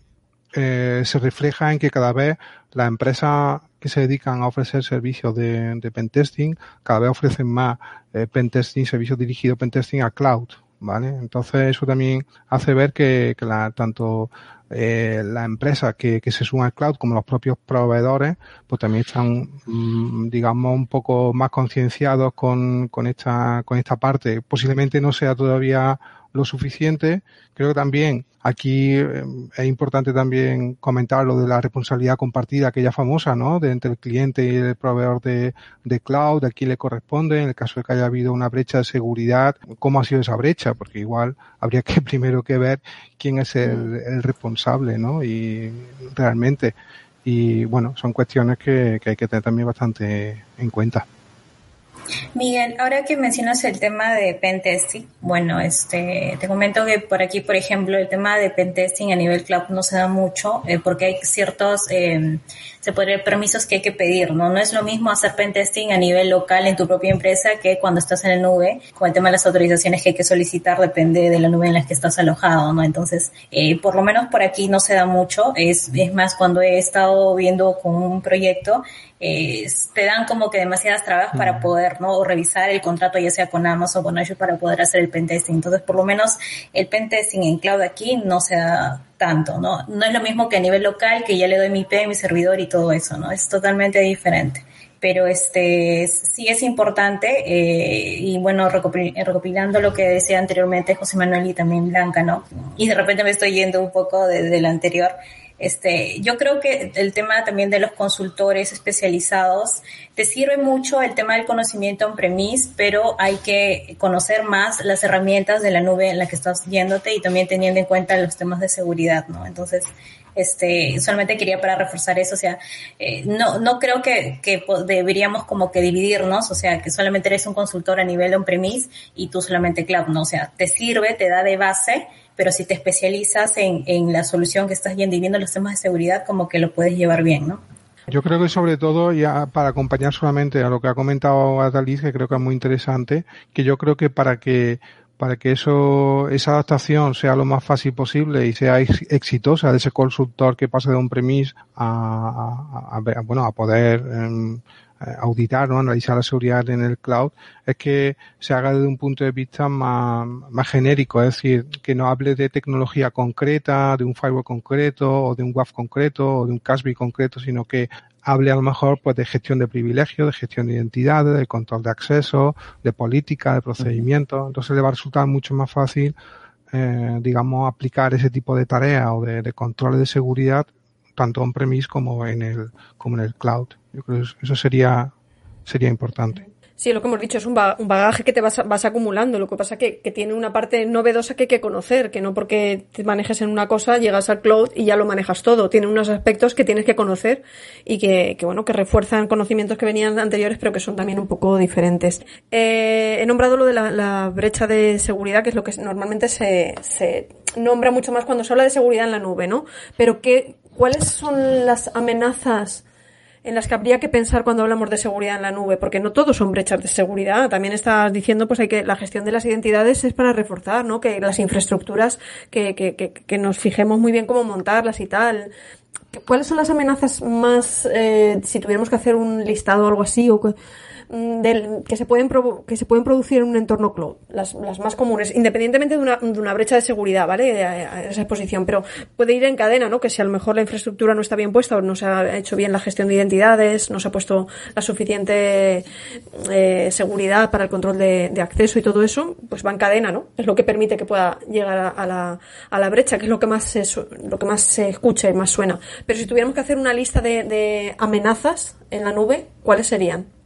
eh, se refleja en que cada vez las empresas que se dedican a ofrecer servicios de, de pentesting, cada vez ofrecen más eh, pentesting, servicios dirigidos pentesting a cloud, ¿vale? Entonces eso también hace ver que, que la, tanto eh, las empresas que, que se suman al cloud, como los propios proveedores, pues también están, mm, digamos, un poco más concienciados con, con, esta, con esta parte. Posiblemente no sea todavía lo suficiente. Creo que también aquí eh, es importante también comentar lo de la responsabilidad compartida, aquella famosa, ¿no? De entre el cliente y el proveedor de, de cloud, a quién le corresponde, en el caso de que haya habido una brecha de seguridad, cómo ha sido esa brecha, porque igual habría que *laughs* primero que ver quién es el, el responsable, ¿no? Y realmente. Y bueno, son cuestiones que, que hay que tener también bastante en cuenta. Miguel, ahora que mencionas el tema de pentesting, bueno, este, te comento que por aquí, por ejemplo, el tema de pentesting a nivel cloud no se da mucho eh, porque hay ciertos, eh, se podría permisos que hay que pedir, ¿no? No es lo mismo hacer pentesting a nivel local en tu propia empresa que cuando estás en la nube, con el tema de las autorizaciones que hay que solicitar depende de la nube en la que estás alojado, ¿no? Entonces, eh, por lo menos por aquí no se da mucho, es, es más cuando he estado viendo con un proyecto, eh, te dan como que demasiadas trabas para poder, ¿no? O revisar el contrato ya sea con Amazon o con Azure para poder hacer el pentesting. Entonces, por lo menos el pentesting en cloud aquí no se da tanto, ¿no? No es lo mismo que a nivel local, que ya le doy mi IP, mi servidor y todo eso, ¿no? Es totalmente diferente. pero este sí es importante eh, y bueno, recopilando lo que decía anteriormente José Manuel y también Blanca, ¿no? Y de repente me estoy yendo un poco de, de lo anterior. Este, yo creo que el tema también de los consultores especializados te sirve mucho el tema del conocimiento en premise, pero hay que conocer más las herramientas de la nube en la que estás yéndote y también teniendo en cuenta los temas de seguridad, ¿no? Entonces, este, solamente quería para reforzar eso, o sea, eh, no, no creo que, que deberíamos como que dividirnos, o sea, que solamente eres un consultor a nivel on-premise y tú solamente cloud, ¿no? O sea, te sirve, te da de base, pero si te especializas en, en la solución que estás yendo y viendo los temas de seguridad, como que lo puedes llevar bien, ¿no? Yo creo que sobre todo, ya para acompañar solamente a lo que ha comentado Atalis, que creo que es muy interesante, que yo creo que para que para que eso, esa adaptación sea lo más fácil posible y sea exitosa de ese consultor que pase de un premis a, a, bueno, a poder eh, auditar, ¿no? analizar la seguridad en el cloud, es que se haga desde un punto de vista más, más genérico, es decir, que no hable de tecnología concreta, de un firewall concreto, o de un WAF concreto, o de un CASB concreto, sino que hable a lo mejor pues de gestión de privilegios, de gestión de identidades, de control de acceso, de política, de procedimientos. Entonces le va a resultar mucho más fácil, eh, digamos, aplicar ese tipo de tareas o de, de controles de seguridad tanto on-premise como en el como en el cloud. Yo creo que eso sería sería importante. Sí, lo que hemos dicho es un bagaje que te vas, vas acumulando. Lo que pasa que, que, tiene una parte novedosa que hay que conocer, que no porque te manejes en una cosa llegas al cloud y ya lo manejas todo. Tiene unos aspectos que tienes que conocer y que, que bueno, que refuerzan conocimientos que venían anteriores, pero que son también un poco diferentes. Eh, he nombrado lo de la, la, brecha de seguridad, que es lo que normalmente se, se nombra mucho más cuando se habla de seguridad en la nube, ¿no? Pero ¿qué, ¿cuáles son las amenazas en las que habría que pensar cuando hablamos de seguridad en la nube, porque no todos son brechas de seguridad. También estás diciendo pues hay que la gestión de las identidades es para reforzar, ¿no? Que las infraestructuras que, que, que, que nos fijemos muy bien cómo montarlas y tal. ¿Cuáles son las amenazas más, eh, si tuviéramos que hacer un listado o algo así, o del, que, se pueden que se pueden producir en un entorno cloud, las, las más comunes, independientemente de una, de una, brecha de seguridad, ¿vale? A, esa exposición, pero puede ir en cadena, ¿no? Que si a lo mejor la infraestructura no está bien puesta o no se ha hecho bien la gestión de identidades, no se ha puesto la suficiente eh, seguridad para el control de, de, acceso y todo eso, pues va en cadena, ¿no? Es lo que permite que pueda llegar a, a, la, a la brecha, que es lo que más se, lo que más se escucha y más suena. Pero si tuviéramos que hacer una lista de, de amenazas en la nube, ¿cuáles serían?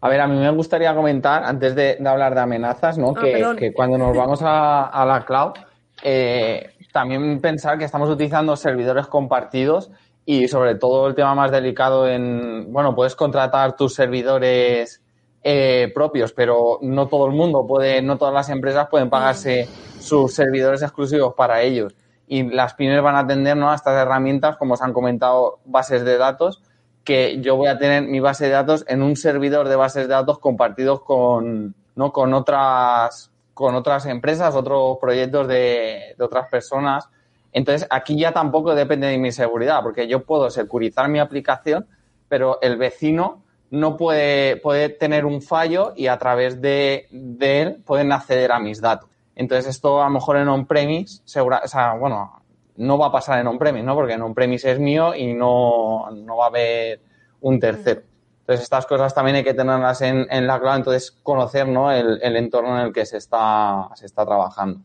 A ver, a mí me gustaría comentar, antes de, de hablar de amenazas, ¿no? Ah, que, que, cuando nos vamos a, a la cloud, eh, también pensar que estamos utilizando servidores compartidos y sobre todo el tema más delicado en, bueno, puedes contratar tus servidores eh, propios, pero no todo el mundo puede, no todas las empresas pueden pagarse sus servidores exclusivos para ellos. Y las pymes van a atender ¿no? a estas herramientas, como os han comentado, bases de datos, que yo voy a tener mi base de datos en un servidor de bases de datos compartidos con, ¿no? con otras con otras empresas, otros proyectos de, de, otras personas. Entonces, aquí ya tampoco depende de mi seguridad, porque yo puedo securizar mi aplicación, pero el vecino no puede, puede tener un fallo y a través de, él pueden acceder a mis datos. Entonces, esto a lo mejor en on-premise, o sea, bueno, no va a pasar en on-premise, ¿no? Porque en on-premise es mío y no, no va a haber un tercero. Entonces, estas cosas también hay que tenerlas en, en la cloud, entonces conocer ¿no? el, el, entorno en el que se está, se está trabajando.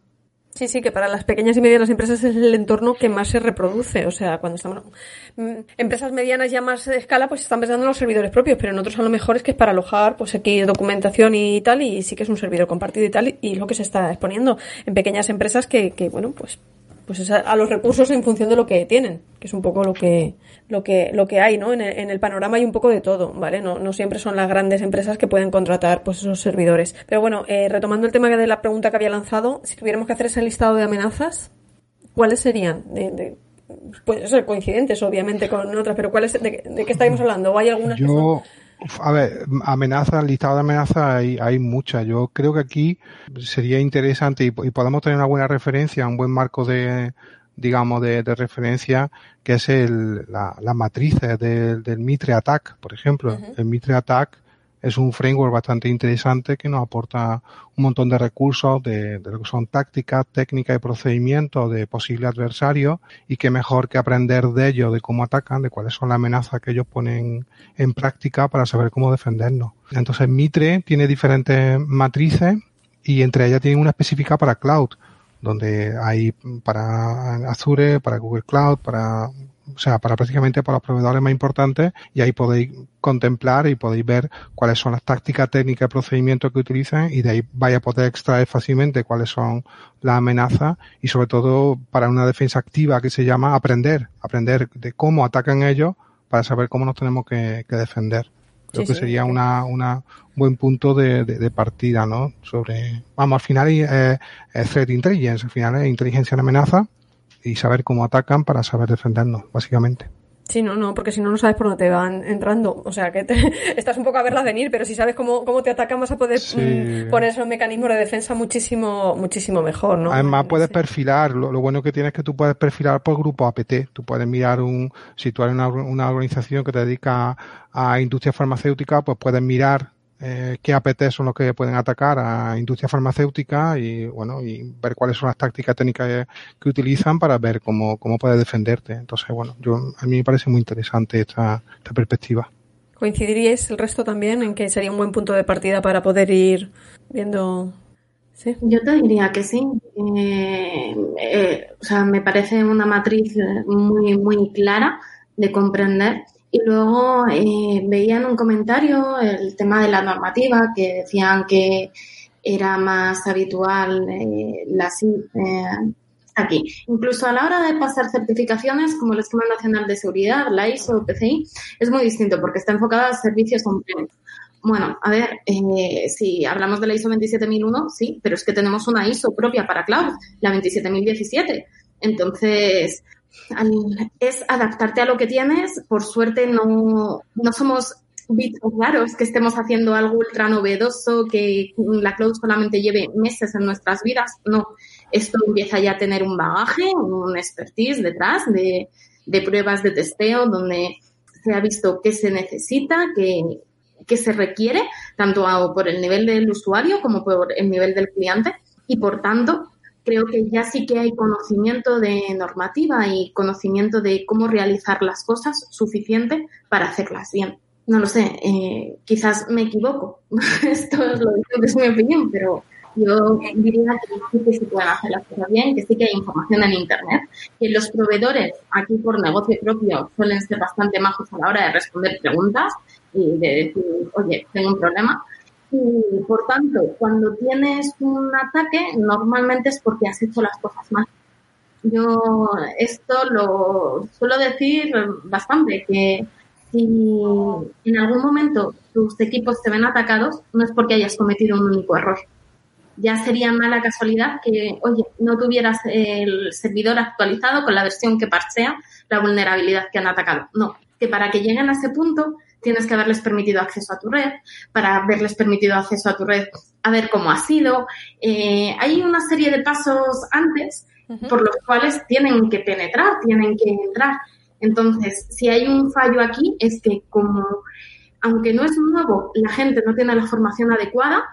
Sí, sí, que para las pequeñas y medianas empresas es el entorno que más se reproduce. O sea, cuando estamos. Empresas medianas ya más de escala, pues están pensando en los servidores propios, pero en otros a lo mejor es que es para alojar, pues aquí documentación y tal, y sí que es un servidor compartido y tal, y es lo que se está exponiendo en pequeñas empresas que, que bueno, pues pues es a, a, los recursos en función de lo que tienen, que es un poco lo que lo que lo que hay, ¿no? En el, en el panorama hay un poco de todo, ¿vale? No, no, siempre son las grandes empresas que pueden contratar pues esos servidores. Pero bueno, eh, retomando el tema de la pregunta que había lanzado, si tuviéramos que hacer ese listado de amenazas, ¿cuáles serían? De, de, pueden ser coincidentes, obviamente, con otras, pero ¿cuáles de, de qué estaríamos hablando? ¿O hay algunas Yo... que son a ver, amenazas, listado de amenazas hay, hay muchas. Yo creo que aquí sería interesante y, y, podemos tener una buena referencia, un buen marco de, digamos, de, de referencia, que es el, la, las matrices del, del Mitre Attack, por ejemplo. Uh -huh. El Mitre Attack es un framework bastante interesante que nos aporta un montón de recursos de, lo que son tácticas, técnicas y procedimientos de posibles adversarios y que mejor que aprender de ellos, de cómo atacan, de cuáles son las amenazas que ellos ponen en práctica para saber cómo defendernos. Entonces Mitre tiene diferentes matrices y entre ellas tiene una específica para cloud, donde hay para Azure, para Google Cloud, para o sea, para prácticamente para los proveedores más importantes y ahí podéis contemplar y podéis ver cuáles son las tácticas técnicas y procedimientos que utilizan y de ahí vais a poder extraer fácilmente cuáles son las amenazas y sobre todo para una defensa activa que se llama aprender, aprender de cómo atacan ellos para saber cómo nos tenemos que, defender. Creo que sería una, una buen punto de, de, partida, ¿no? Sobre, vamos, al final es, es threat intelligence, al final es inteligencia en amenaza y saber cómo atacan para saber defendernos, básicamente. Sí, no, no, porque si no, no sabes por dónde te van entrando. O sea, que te, *laughs* estás un poco a verlas venir, pero si sabes cómo, cómo te atacan, vas a poder mm, poner esos mecanismos de defensa muchísimo, muchísimo mejor, ¿no? Además, puedes perfilar. Lo, bueno que tienes es que tú puedes perfilar por grupo APT. Tú puedes mirar un, si tú eres una, una organización que te dedica a industria farmacéutica, pues puedes mirar eh, qué APT son los que pueden atacar a industria farmacéutica y bueno y ver cuáles son las tácticas técnicas que, utilizan para ver cómo, cómo puedes defenderte. Entonces, bueno, yo a mí me parece muy interesante esta, esta perspectiva. ¿Coincidiríais el resto también en que sería un buen punto de partida para poder ir viendo ¿Sí? Yo te diría que sí. Eh, eh, o sea, me parece una matriz muy, muy clara de comprender y luego eh, veía en un comentario el tema de la normativa, que decían que era más habitual eh, la eh, aquí. Incluso a la hora de pasar certificaciones como el Esquema Nacional de Seguridad, la ISO PCI, es muy distinto porque está enfocada a servicios on Bueno, a ver, eh, si hablamos de la ISO 27001, sí, pero es que tenemos una ISO propia para cloud, la 27017. Entonces, es adaptarte a lo que tienes. Por suerte no, no somos bichos raros que estemos haciendo algo ultra novedoso, que la cloud solamente lleve meses en nuestras vidas. No, esto empieza ya a tener un bagaje, un expertise detrás de, de pruebas de testeo donde se ha visto qué se necesita, qué, qué se requiere, tanto por el nivel del usuario como por el nivel del cliente. Y por tanto, creo que ya sí que hay conocimiento de normativa y conocimiento de cómo realizar las cosas suficiente para hacerlas bien. No lo sé, eh, quizás me equivoco. *laughs* Esto es lo que es mi opinión, pero yo diría que sí que se pueden hacer las cosas bien, que sí que hay información en Internet, que los proveedores aquí por negocio propio suelen ser bastante majos a la hora de responder preguntas y de decir, oye, tengo un problema, y por tanto, cuando tienes un ataque, normalmente es porque has hecho las cosas mal. Yo esto lo suelo decir bastante, que si en algún momento tus equipos te ven atacados, no es porque hayas cometido un único error. Ya sería mala casualidad que, oye, no tuvieras el servidor actualizado con la versión que parchea la vulnerabilidad que han atacado. No, que para que lleguen a ese punto tienes que haberles permitido acceso a tu red, para haberles permitido acceso a tu red, a ver cómo ha sido. Eh, hay una serie de pasos antes por los cuales tienen que penetrar, tienen que entrar. Entonces, si hay un fallo aquí, es que como, aunque no es nuevo, la gente no tiene la formación adecuada,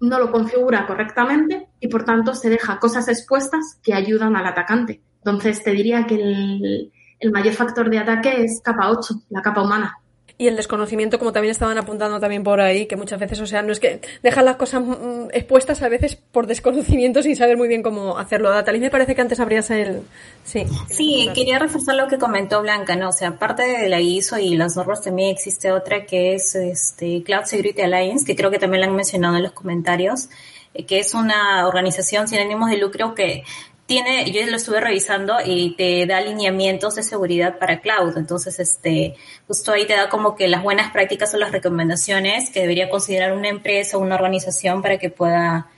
no lo configura correctamente y por tanto se deja cosas expuestas que ayudan al atacante. Entonces, te diría que el, el mayor factor de ataque es capa 8, la capa humana y el desconocimiento, como también estaban apuntando también por ahí, que muchas veces, o sea, no es que dejan las cosas mm, expuestas a veces por desconocimiento sin saber muy bien cómo hacerlo. Datalí me parece que antes habrías el... Sí, sí quería reforzar lo que comentó Blanca, ¿no? O sea, aparte de la ISO y las normas también existe otra que es este Cloud Security Alliance, que creo que también la han mencionado en los comentarios, eh, que es una organización sin ánimos de lucro que tiene, yo lo estuve revisando y te da alineamientos de seguridad para cloud. Entonces, este, justo ahí te da como que las buenas prácticas o las recomendaciones que debería considerar una empresa o una organización para que pueda,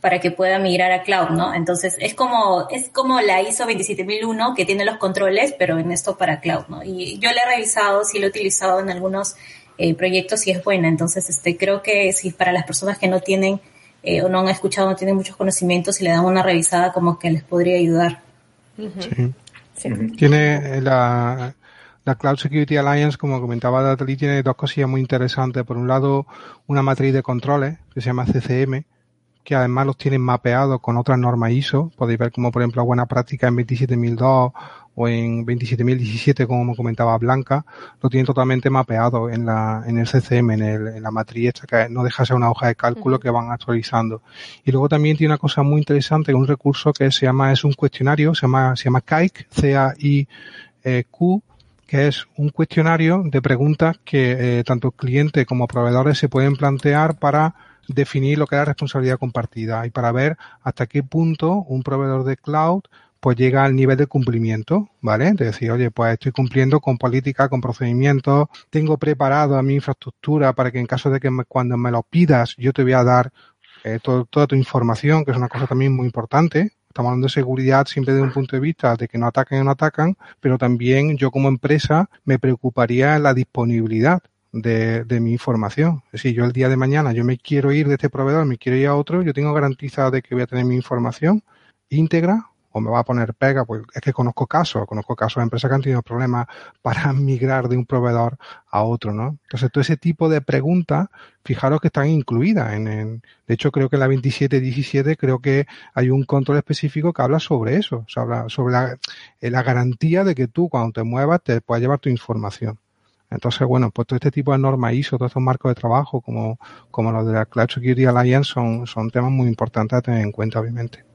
para que pueda migrar a cloud, ¿no? Entonces, es como, es como la ISO 27001 que tiene los controles, pero en esto para cloud, ¿no? Y yo la he revisado, sí lo he utilizado en algunos eh, proyectos y es buena. Entonces, este, creo que si para las personas que no tienen eh, o no han escuchado, no tienen muchos conocimientos y le dan una revisada como que les podría ayudar. Sí. Tiene la, la Cloud Security Alliance, como comentaba Natalie, tiene dos cosillas muy interesantes. Por un lado, una matriz de controles que se llama CCM, que además los tienen mapeados con otras normas ISO. Podéis ver como, por ejemplo, buena práctica en 27002 o en 27017, como comentaba Blanca, lo tienen totalmente mapeado en la, en el CCM, en, el, en la matriz esta, que no deja de ser una hoja de cálculo que van actualizando. Y luego también tiene una cosa muy interesante, un recurso que se llama, es un cuestionario, se llama, se llama CAIQ, C-A-I-Q, que es un cuestionario de preguntas que eh, tanto clientes como proveedores se pueden plantear para definir lo que es la responsabilidad compartida y para ver hasta qué punto un proveedor de cloud pues llega al nivel de cumplimiento, ¿vale? De decir, oye, pues estoy cumpliendo con política, con procedimientos, tengo preparado a mi infraestructura para que en caso de que cuando me lo pidas yo te voy a dar eh, toda tu información, que es una cosa también muy importante. Estamos hablando de seguridad siempre desde un punto de vista de que no ataquen o no atacan, pero también yo como empresa me preocuparía la disponibilidad de, mi información. Decir, yo el día de mañana yo me quiero ir de este proveedor, me quiero ir a otro, yo tengo garantizado de que voy a tener mi información íntegra o me va a poner pega, pues es que conozco casos, conozco casos de empresas que han tenido problemas *laughs* para migrar de un proveedor a otro, ¿no? Entonces, todo ese tipo de preguntas, fijaros que están incluidas en, en de hecho, creo que en la 2717 creo que hay un control específico que habla sobre eso, o habla sobre la, eh, la garantía de que tú cuando te muevas te puedas llevar tu información. Entonces, bueno, pues todo este tipo de normas ISO, todos estos marcos de trabajo, como, como los de la Cloud Security Alliance, son, son temas muy importantes a tener en cuenta, obviamente.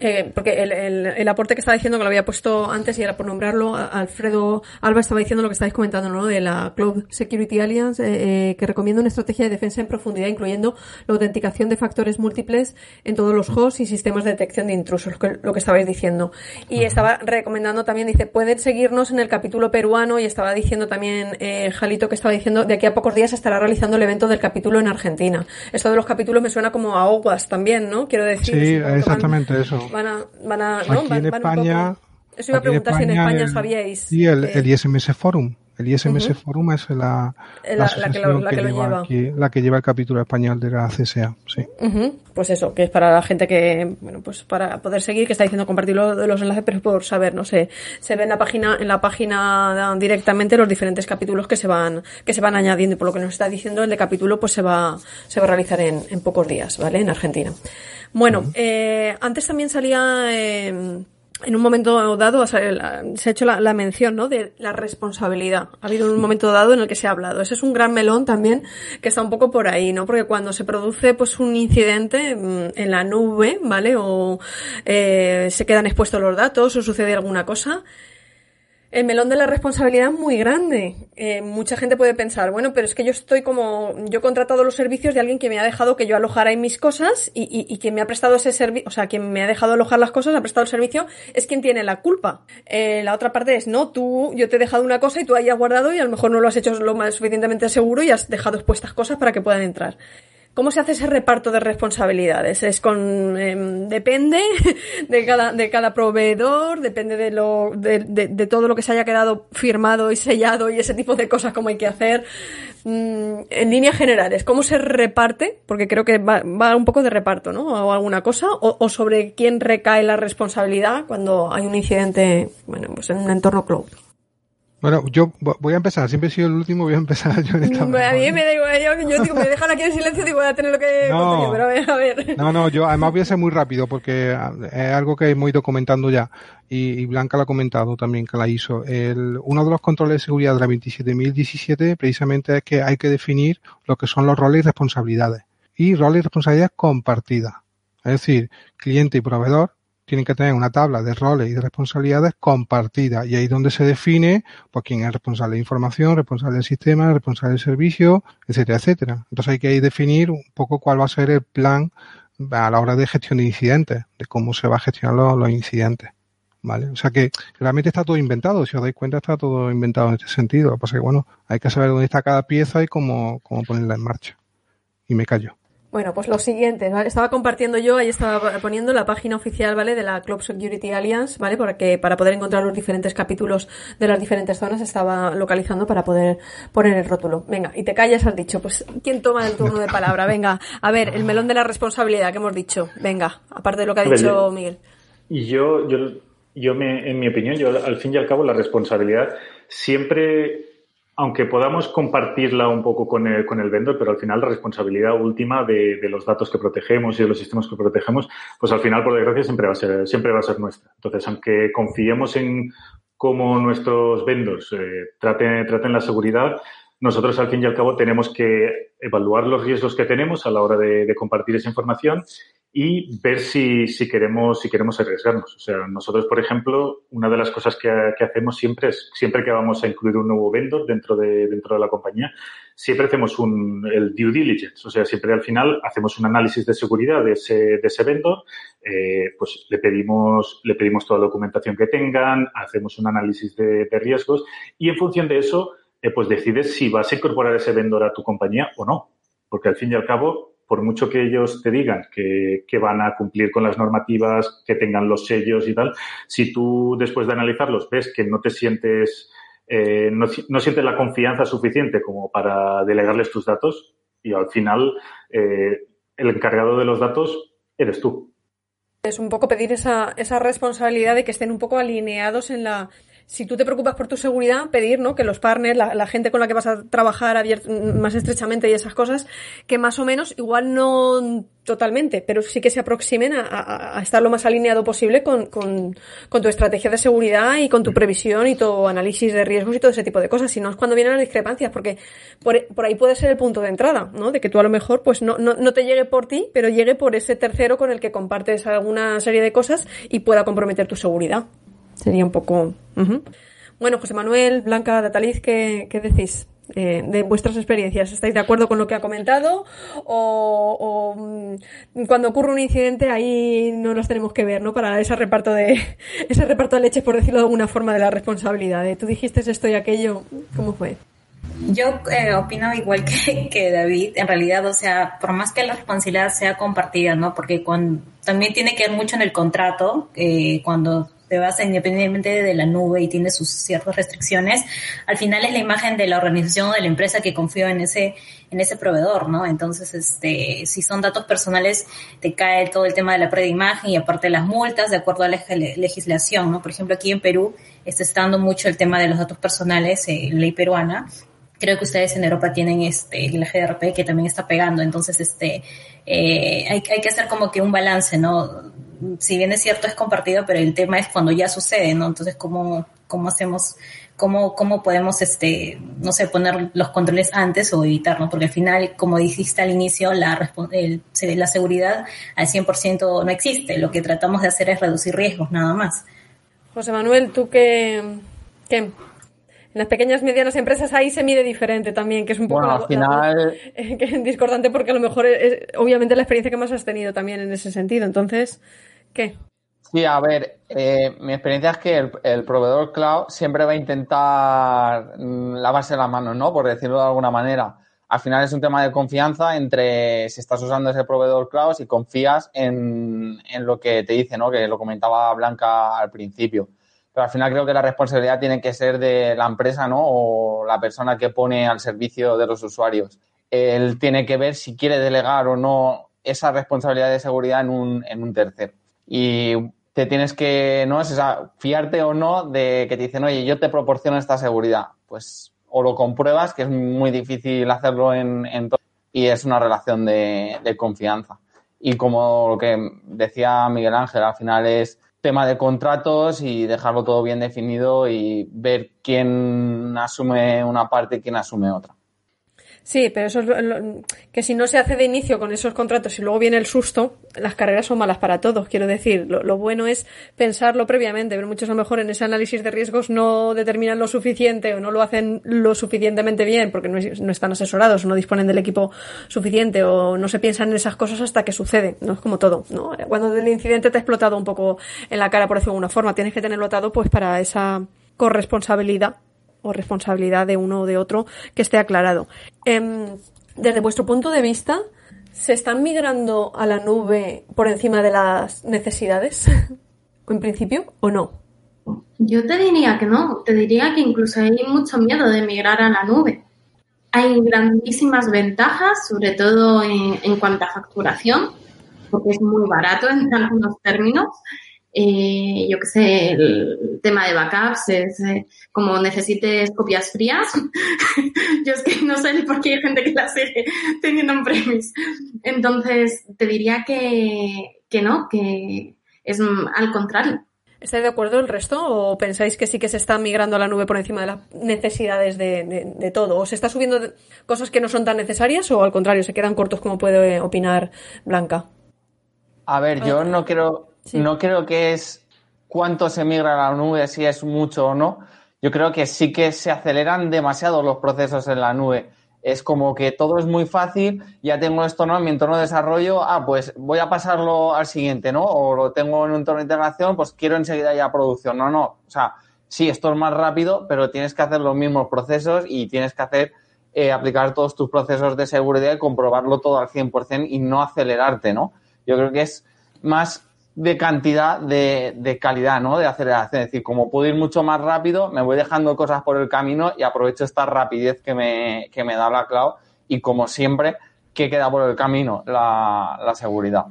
Eh, porque el, el, el, aporte que estaba diciendo, que lo había puesto antes y era por nombrarlo, Alfredo Alba estaba diciendo lo que estáis comentando, ¿no? De la Cloud Security Alliance, eh, eh, que recomienda una estrategia de defensa en profundidad, incluyendo la autenticación de factores múltiples en todos los hosts y sistemas de detección de intrusos, lo que, lo que estabais diciendo. Y estaba recomendando también, dice, pueden seguirnos en el capítulo peruano y estaba diciendo también, eh, Jalito, que estaba diciendo, de aquí a pocos días estará realizando el evento del capítulo en Argentina. Esto de los capítulos me suena como a OWASP también, ¿no? Quiero decir. Sí, exactamente eso. Van a, van a, ¿no? Aquí van, en España. Poco... Eso iba a preguntar si en España el, sabíais. Sí, el, el ISMS Forum. El ISMS uh -huh. Forum es la, la, la, la que, lo, la que, que lo lleva, lleva. Aquí, la que lleva el capítulo español de la CSA, sí. Uh -huh. Pues eso, que es para la gente que, bueno, pues para poder seguir, que está diciendo compartir los, los enlaces, pero por saber, no sé, se ve en la página, en la página directamente los diferentes capítulos que se van, que se van añadiendo y por lo que nos está diciendo el de capítulo, pues se va, se va a realizar en, en pocos días, ¿vale? En Argentina. Bueno, uh -huh. eh, antes también salía, eh, en un momento dado se ha hecho la, la, mención ¿no? de la responsabilidad. Ha habido un momento dado en el que se ha hablado. Ese es un gran melón también que está un poco por ahí, ¿no? Porque cuando se produce pues un incidente en la nube, ¿vale? O eh, se quedan expuestos los datos o sucede alguna cosa, el melón de la responsabilidad es muy grande. Eh, mucha gente puede pensar, bueno, pero es que yo estoy como, yo he contratado los servicios de alguien que me ha dejado que yo alojara mis cosas y, y, quien me ha prestado ese servicio, o sea, quien me ha dejado alojar las cosas, ha prestado el servicio, es quien tiene la culpa. Eh, la otra parte es, no, tú, yo te he dejado una cosa y tú hayas guardado y a lo mejor no lo has hecho lo más suficientemente seguro y has dejado expuestas cosas para que puedan entrar. ¿Cómo se hace ese reparto de responsabilidades? Es con eh, depende *laughs* de cada de cada proveedor, depende de lo de, de, de, todo lo que se haya quedado firmado y sellado y ese tipo de cosas como hay que hacer. Mm, en líneas generales, ¿cómo se reparte? Porque creo que va, va un poco de reparto, ¿no? O alguna cosa o, o, sobre quién recae la responsabilidad cuando hay un incidente, bueno, pues en un entorno cloud. Bueno, yo voy a empezar, siempre he sido el último, voy a empezar yo en esta A mí me da igual, yo, yo digo, me dejan aquí en silencio y voy a tener lo que no, yo, pero a ver, a ver. No, no, yo además voy a ser muy rápido porque es algo que hemos ido comentando ya y, y Blanca lo ha comentado también que la hizo. El, uno de los controles de seguridad de la 27017 precisamente es que hay que definir lo que son los roles y responsabilidades y roles y responsabilidades compartidas. Es decir, cliente y proveedor tienen que tener una tabla de roles y de responsabilidades compartida y ahí donde se define pues quién es responsable de información, responsable del sistema, responsable del servicio, etcétera, etcétera. Entonces hay que definir un poco cuál va a ser el plan a la hora de gestión de incidentes, de cómo se va a gestionar los, los incidentes. ¿Vale? O sea que realmente está todo inventado, si os dais cuenta está todo inventado en este sentido. Lo que pasa es que bueno, hay que saber dónde está cada pieza y cómo, cómo ponerla en marcha. Y me callo. Bueno, pues lo siguiente, ¿vale? Estaba compartiendo yo, ahí estaba poniendo la página oficial, ¿vale? De la Club Security Alliance, ¿vale? Porque para poder encontrar los diferentes capítulos de las diferentes zonas estaba localizando para poder poner el rótulo. Venga, y te callas, has dicho. Pues, ¿quién toma el turno de palabra? Venga, a ver, el melón de la responsabilidad que hemos dicho. Venga, aparte de lo que ha dicho Miguel. Y yo, yo yo me, en mi opinión, yo al fin y al cabo la responsabilidad siempre aunque podamos compartirla un poco con el, con el vendor, pero al final la responsabilidad última de, de, los datos que protegemos y de los sistemas que protegemos, pues al final, por desgracia, siempre va a ser, siempre va a ser nuestra. Entonces, aunque confiemos en cómo nuestros vendors eh, traten, traten la seguridad, nosotros al fin y al cabo tenemos que evaluar los riesgos que tenemos a la hora de, de compartir esa información y ver si, si, queremos, si queremos arriesgarnos. O sea, nosotros, por ejemplo, una de las cosas que, que, hacemos siempre es, siempre que vamos a incluir un nuevo vendor dentro de, dentro de la compañía, siempre hacemos un, el due diligence. O sea, siempre al final hacemos un análisis de seguridad de ese, de ese vendor, eh, pues le pedimos, le pedimos toda la documentación que tengan, hacemos un análisis de, de riesgos y en función de eso, eh, pues decides si vas a incorporar ese vendor a tu compañía o no. Porque al fin y al cabo, por mucho que ellos te digan que, van a cumplir con las normativas, que tengan los sellos y tal, si tú después de analizarlos ves que no te sientes, eh, no, no, sientes la confianza suficiente como para delegarles tus datos y al final eh, el encargado de los datos eres tú. Es un poco pedir esa, esa responsabilidad de que estén un poco alineados en la, si tú te preocupas por tu seguridad, pedir ¿no? que los partners, la, la gente con la que vas a trabajar más estrechamente y esas cosas, que más o menos, igual no totalmente, pero sí que se aproximen a, a, a estar lo más alineado posible con, con, con, tu estrategia de seguridad y con tu previsión y tu análisis de riesgos y todo ese tipo de cosas. Si no es cuando vienen las discrepancias, porque por, por ahí puede ser el punto de entrada, ¿no? De que tú a lo mejor pues no, no, no te llegue por ti, pero llegue por ese tercero con el que compartes alguna serie de cosas y pueda comprometer tu seguridad. Sería un poco. Bueno, José Manuel, Blanca, Dataliz, ¿qué, qué decís? Eh, de vuestras experiencias. ¿Estáis de acuerdo con lo que ha comentado? O, mm, cuando ocurre un incidente ahí no nos tenemos que ver, ¿no? Para ese reparto de *laughs* ese reparto de leche, por decirlo de alguna forma, de la responsabilidad. Tú dijiste esto y aquello, ¿cómo fue? Yo eh, opino igual que, *laughs* que, David, en realidad, o sea, por más que la responsabilidad sea compartida, ¿no? Porque cuando, también tiene que ver mucho en el contrato, eh, cuando te vas independientemente de la nube y tiene sus ciertas restricciones, al final es la imagen de la organización o de la empresa que confío en ese, en ese proveedor, ¿no? Entonces, este, si son datos personales, te cae todo el tema de la imagen y aparte las multas de acuerdo a la legislación, ¿no? Por ejemplo, aquí en Perú está estando mucho el tema de los datos personales, eh, ley peruana, creo que ustedes en Europa tienen este la GDRP que también está pegando entonces este eh, hay, hay que hacer como que un balance no si bien es cierto es compartido pero el tema es cuando ya sucede no entonces cómo cómo hacemos cómo cómo podemos este no sé poner los controles antes o evitarlo porque al final como dijiste al inicio la el, la seguridad al 100% no existe. Lo que tratamos de hacer es reducir riesgos nada más. José Manuel tú qué qué en las pequeñas y medianas empresas ahí se mide diferente también, que es un poco bueno, al final... la, *laughs* que es discordante porque a lo mejor es, obviamente la experiencia que más has tenido también en ese sentido. Entonces, ¿qué? Sí, a ver, eh, mi experiencia es que el, proveedor cloud siempre va a intentar mm, lavarse las manos, ¿no? Por decirlo de alguna manera. Al final es un tema de confianza entre si estás usando ese proveedor cloud, si confías en, en lo que te dice, ¿no? Que lo comentaba Blanca al principio pero al final creo que la responsabilidad tiene que ser de la empresa, ¿no? O la persona que pone al servicio de los usuarios. Él tiene que ver si quiere delegar o no esa responsabilidad de seguridad en un, en un tercero. Y te tienes que, ¿no? Es esa, fiarte o no de que te dicen, oye, yo te proporciono esta seguridad. Pues o lo compruebas, que es muy difícil hacerlo en, todo, y es una relación de, de confianza. Y como lo que decía Miguel Ángel, al final es tema de contratos y dejarlo todo bien definido y ver quién asume una parte y quién asume otra. Sí, pero eso es lo, que si no se hace de inicio con esos contratos y luego viene el susto, las carreras son malas para todos. Quiero decir, lo, bueno es pensarlo previamente, pero muchos a lo mejor en ese análisis de riesgos no determinan lo suficiente o no lo hacen lo suficientemente bien porque no, no están asesorados no disponen del equipo suficiente o no se piensan en esas cosas hasta que sucede. No es como todo, ¿no? Cuando el incidente te ha explotado un poco en la cara, por decirlo de alguna forma, tienes que tenerlo atado pues para esa corresponsabilidad o responsabilidad de uno o de otro que esté aclarado. Eh, desde vuestro punto de vista, ¿se están migrando a la nube por encima de las necesidades? *laughs* ¿En principio o no? Yo te diría que no, te diría que incluso hay mucho miedo de migrar a la nube. Hay grandísimas ventajas, sobre todo en, en cuanto a facturación, porque es muy barato en algunos términos, eh, yo qué sé, el tema de backups es eh, como necesites copias frías. *laughs* yo es que no sé por qué hay gente que la sigue teniendo un premis. Entonces, te diría que, que no, que es al contrario. ¿Estáis de acuerdo el resto o pensáis que sí que se está migrando a la nube por encima de las necesidades de, de, todo? ¿O se está subiendo cosas que no son tan necesarias o al contrario, se quedan cortos como puede opinar Blanca? A ver, yo no no creo que es cuánto se migra a la nube, si es mucho o no. Yo creo que sí que se aceleran demasiado los procesos en la nube es como que todo es muy fácil, ya tengo esto ¿no? en mi entorno de desarrollo, ah, pues voy a pasarlo al siguiente, ¿no? O lo tengo en un entorno de integración, pues quiero enseguida ya producción. No, no, o sea, sí, esto es más rápido, pero tienes que hacer los mismos procesos y tienes que hacer, eh, aplicar todos tus procesos de seguridad y comprobarlo todo al 100% y no acelerarte, ¿no? Yo creo que es más de cantidad de, de, calidad, ¿no? De aceleración. Es decir, como puedo ir mucho más rápido, me voy dejando cosas por el camino y aprovecho esta rapidez que me, que me da la cloud y como siempre, ¿qué queda por el camino? La, la seguridad.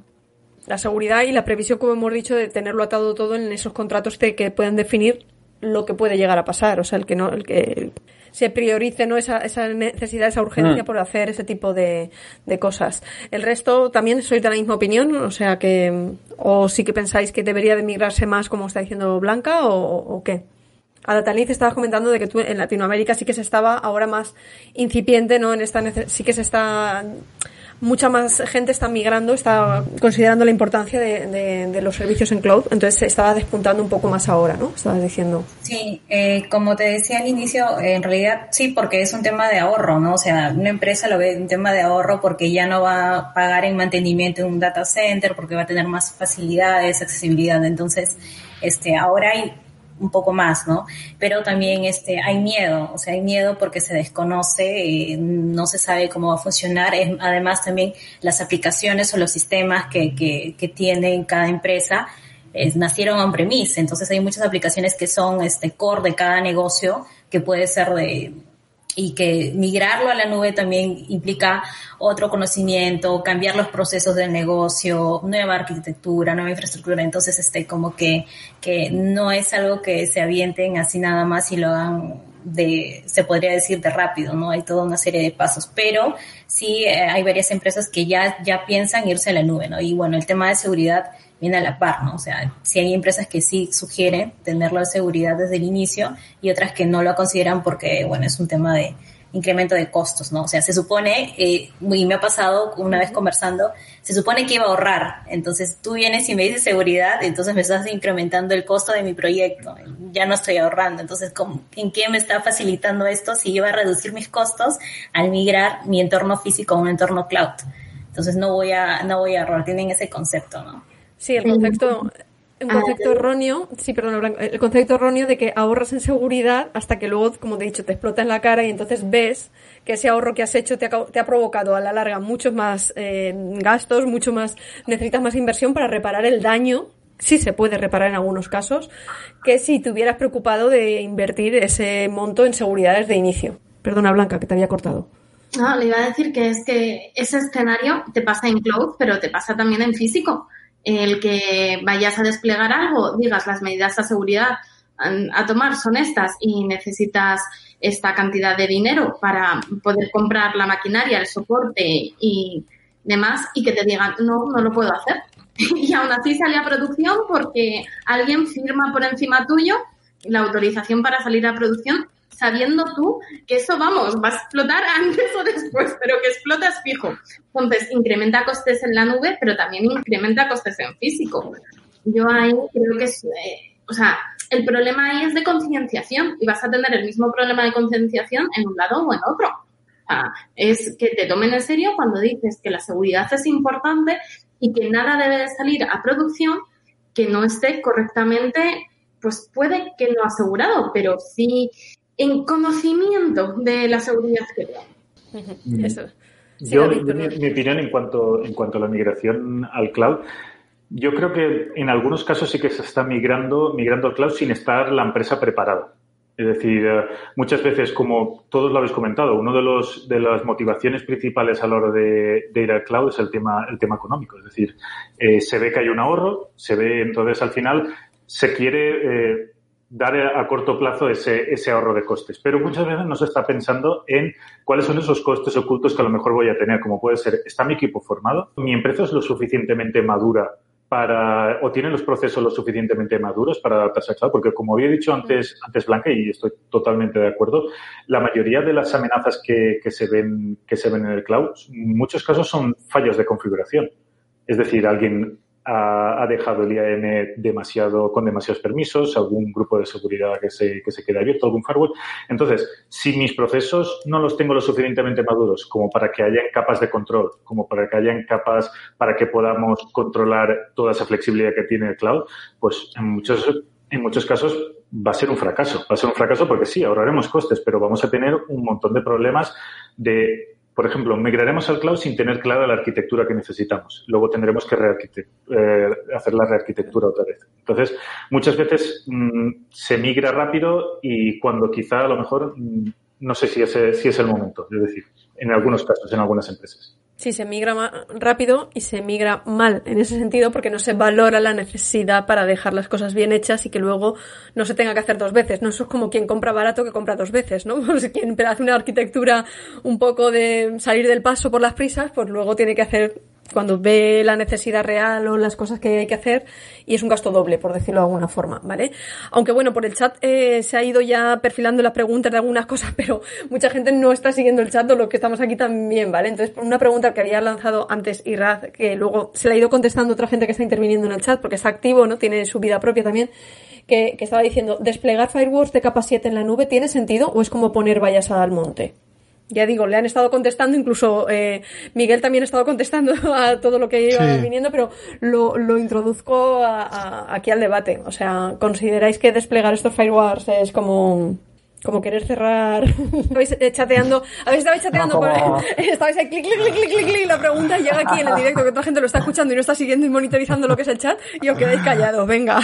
La seguridad y la previsión, como hemos dicho, de tenerlo atado todo en esos contratos que pueden definir lo que puede llegar a pasar. O sea, el que no, el que se priorice ¿no? esa, esa necesidad, esa urgencia mm. por hacer ese tipo de, de, cosas. El resto también sois de la misma opinión, o sea que, o sí que pensáis que debería de migrarse más, como está diciendo Blanca, o, o qué. Adataniz estabas comentando de que tú en Latinoamérica sí que se estaba ahora más incipiente, ¿no? En esta sí que se está mucha más gente está migrando, está considerando la importancia de, los servicios en cloud, entonces se estaba despuntando un poco más ahora, ¿no? Estabas diciendo. Sí, eh, como te decía al inicio, en realidad sí, porque es un tema de ahorro, ¿no? O sea, una empresa lo ve un tema de ahorro porque ya no va a pagar en mantenimiento en un data center, porque va a tener más facilidades, accesibilidad. Entonces, este, ahora hay un poco más, ¿no? Pero también este, hay miedo, o sea, hay miedo porque se desconoce, eh, no se sabe cómo va a funcionar. además, también las aplicaciones o los sistemas que, que, que tiene cada empresa nacieron on-premise, entonces hay muchas aplicaciones que son este core de cada negocio, que puede ser de y que migrarlo a la nube también implica otro conocimiento, cambiar los procesos del negocio, nueva arquitectura, nueva infraestructura. Entonces, este, como que, que no es algo que se avienten así nada más y lo hagan de, se podría decir de rápido, ¿no? Hay toda una serie de pasos, pero sí eh, hay varias empresas que ya, ya piensan irse a la nube, ¿no? Y bueno, el tema de seguridad viene a la par, ¿no? O sea, si hay empresas que sí sugieren tenerlo de seguridad desde el inicio y otras que no lo consideran porque, bueno, es un tema de incremento de costos, ¿no? O sea, se supone, eh, y me ha pasado una vez conversando, se supone que iba a ahorrar. Entonces tú vienes y me dices seguridad, entonces me estás incrementando el costo de mi proyecto. Ya no estoy ahorrando. Entonces, ¿en qué me está facilitando esto si iba a reducir mis costos al migrar mi entorno físico a un entorno cloud? Entonces no voy a, no voy a ahorrar. Tienen ese concepto, ¿no? Sí, el concepto, un concepto erróneo, sí, perdón, el concepto erróneo de que ahorras en seguridad hasta que luego, como te he dicho, te explota en la cara y entonces ves que ese ahorro que has hecho te ha, te ha provocado a la larga muchos más eh, gastos, mucho más, necesitas más inversión para reparar el daño sí se puede reparar en algunos casos, que si te hubieras preocupado de invertir ese monto en seguridad desde inicio. Perdona, Blanca, que te había cortado. No, le iba a decir que es que ese escenario te pasa en cloud, pero te pasa también en físico el que vayas a desplegar algo, digas las medidas de seguridad a tomar son estas y necesitas esta cantidad de dinero para poder comprar la maquinaria, el soporte y demás y que te digan no, no lo puedo hacer. *laughs* y aún así sale a producción porque alguien firma por encima tuyo la autorización para salir a producción sabiendo tú que eso, vamos, va a explotar *laughs* antes o después, pero que explotas fijo. Entonces, incrementa costes en la nube, pero también incrementa costes en físico. Yo ahí creo que es, eh, o sea, el problema ahí es de concienciación y vas a tener el mismo problema de concienciación en un lado o en otro. Sea, es que te tomen en serio cuando dices que la seguridad es importante y que nada debe de salir a producción que no esté correctamente, pues puede que no asegurado, pero sí en conocimiento de la seguridad que mm. Yo, mi, opinión en cuanto, en cuanto a la migración al cloud, yo creo que en algunos casos sí que se está migrando, migrando al cloud sin estar la empresa preparada. Es decir, eh, muchas veces, como todos lo habéis comentado, una de, los, de las motivaciones principales a la hora de, ir al cloud es el tema, el tema económico. Es decir, eh, se ve que hay un ahorro, se ve entonces al final se quiere eh, dar a corto plazo ese, ese ahorro de costes. Pero muchas veces no se está pensando en cuáles son esos costes ocultos que a lo mejor voy a tener, como puede ser, ¿está mi equipo formado? ¿Mi empresa es lo suficientemente madura para, o tienen los procesos lo suficientemente maduros para adaptarse a cloud, porque como había dicho antes, antes Blanca, y estoy totalmente de acuerdo, la mayoría de las amenazas que, que, se ven, que se ven en el cloud, en muchos casos son fallos de configuración. Es decir, alguien ha, dejado el IAM demasiado, con demasiados permisos, algún grupo de seguridad que se, que se quede abierto, algún firewall. Entonces, si mis procesos no los tengo lo suficientemente maduros como para que hayan capas de control, como para que hayan capas para que podamos controlar toda esa flexibilidad que tiene el cloud, pues en muchos, en muchos casos va a ser un fracaso. Va a ser un fracaso porque sí, ahorraremos costes, pero vamos a tener un montón de problemas de por ejemplo, migraremos al cloud sin tener clara la arquitectura que necesitamos. Luego tendremos que eh, hacer la rearquitectura otra vez. Entonces, muchas veces mm, se migra rápido y cuando quizá a lo mejor mm, no sé si es, si es el momento. Es decir, en algunos casos, en algunas empresas. Sí, se migra rápido y se migra mal en ese sentido porque no se valora la necesidad para dejar las cosas bien hechas y que luego no se tenga que hacer dos veces. No eso es como quien compra barato que compra dos veces, ¿no? *laughs* Pues quien hace una arquitectura un poco de salir del paso por las prisas, pues luego tiene que hacer cuando ve la necesidad real o las cosas que hay que hacer y es un gasto doble, por decirlo de alguna forma, ¿vale? Aunque bueno, por el chat eh, se ha ido ya perfilando las preguntas de algunas cosas, *laughs* pero mucha gente no está siguiendo el chat o los que estamos aquí también, ¿vale? Entonces, una pregunta que había lanzado antes Irad, que luego se le ha ido contestando otra gente que está interviniendo en el chat porque está activo, ¿no? Tiene su vida propia también. Que, que estaba diciendo, ¿desplegar firewalls de capa 7 en la nube tiene sentido o es como poner vallas al monte? Ya digo, le han estado contestando, incluso eh, Miguel también ha estado contestando *laughs* a todo lo que iba viniendo, pero lo, lo introduzco aquí al debate. O sea, ¿consideráis que desplegar estos firewalls es como como querer cerrar. *laughs* Estabais chateando, habéis estado chateando, por, *laughs* estabais ahí clic, clic, clic, clic, clic, clic, la pregunta llega aquí en el directo que toda gente lo está escuchando y no está siguiendo y monitorizando lo que es el chat y os quedáis callados, venga.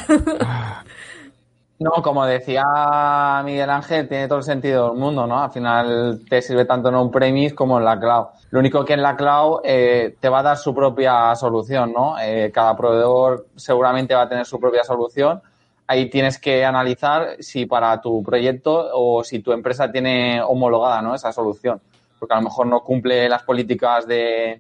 No, como decía Miguel Ángel, tiene todo el sentido del mundo, ¿no? Al final te sirve tanto en un premise como en la cloud. Lo único que en la cloud eh, te va a dar su propia solución, ¿no? Eh, cada proveedor seguramente va a tener su propia solución. Ahí tienes que analizar si para tu proyecto o si tu empresa tiene homologada, ¿no? Esa solución. Porque a lo mejor no cumple las políticas de,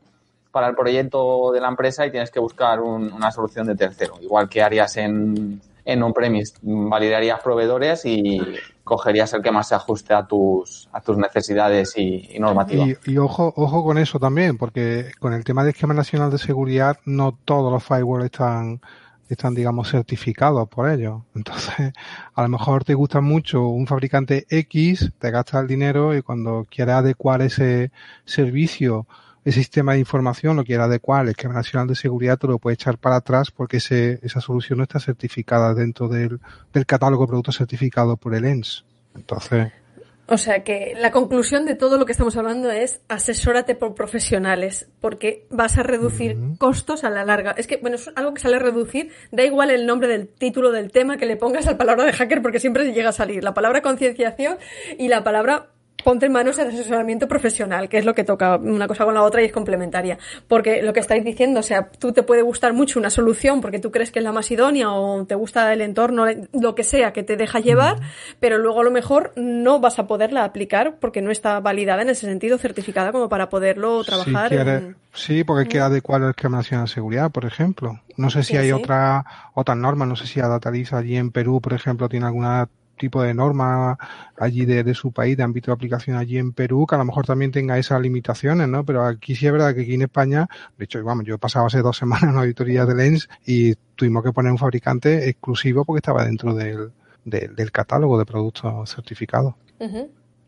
para el proyecto de la empresa y tienes que buscar una solución de tercero. Igual que harías en, en on-premise validarías proveedores y cogerías el que más se ajuste a tus, a tus necesidades y, y normativas. Y, ojo, ojo con eso también, porque con el tema del esquema nacional de seguridad no todos los firewalls están están, digamos, certificados por ellos. Entonces, a lo mejor te gusta mucho un fabricante X, te gasta el dinero y cuando quieres adecuar ese servicio el sistema de información lo quiere adecuar el esquema nacional de seguridad, te lo puede echar para atrás porque ese, esa solución no está certificada dentro del, del catálogo de productos certificado por el ENS. Entonces. O sea que la conclusión de todo lo que estamos hablando es asesórate por profesionales, porque vas a reducir costos a la larga. Es que, bueno, es algo que sale a reducir, da igual el nombre del título del tema que le pongas a la palabra de hacker, porque siempre llega a salir la palabra concienciación y la palabra ponte en manos el asesoramiento profesional, que es lo que toca una cosa con la otra y es complementaria. Porque lo que estáis diciendo, o sea, tú te puede gustar mucho una solución porque tú crees que es la más idónea o te gusta el entorno, lo que sea que te deja llevar, pero luego a lo mejor no vas a poderla aplicar porque no está validada en ese sentido, certificada como para poderlo trabajar. Sí, porque hay que adecuar el esquema nacional de seguridad, por ejemplo. No sé si hay otra otra norma, no sé si Adatalis allí en Perú, por ejemplo, tiene alguna tipo de norma allí de, su país, de ámbito de aplicación allí en Perú, que a lo mejor también tenga esas limitaciones, ¿no? Pero aquí sí es verdad que aquí en España, de hecho, vamos, yo he pasado hace dos semanas en una auditoría de Lens y tuvimos que poner un fabricante exclusivo porque estaba dentro del, del, catálogo de productos certificados.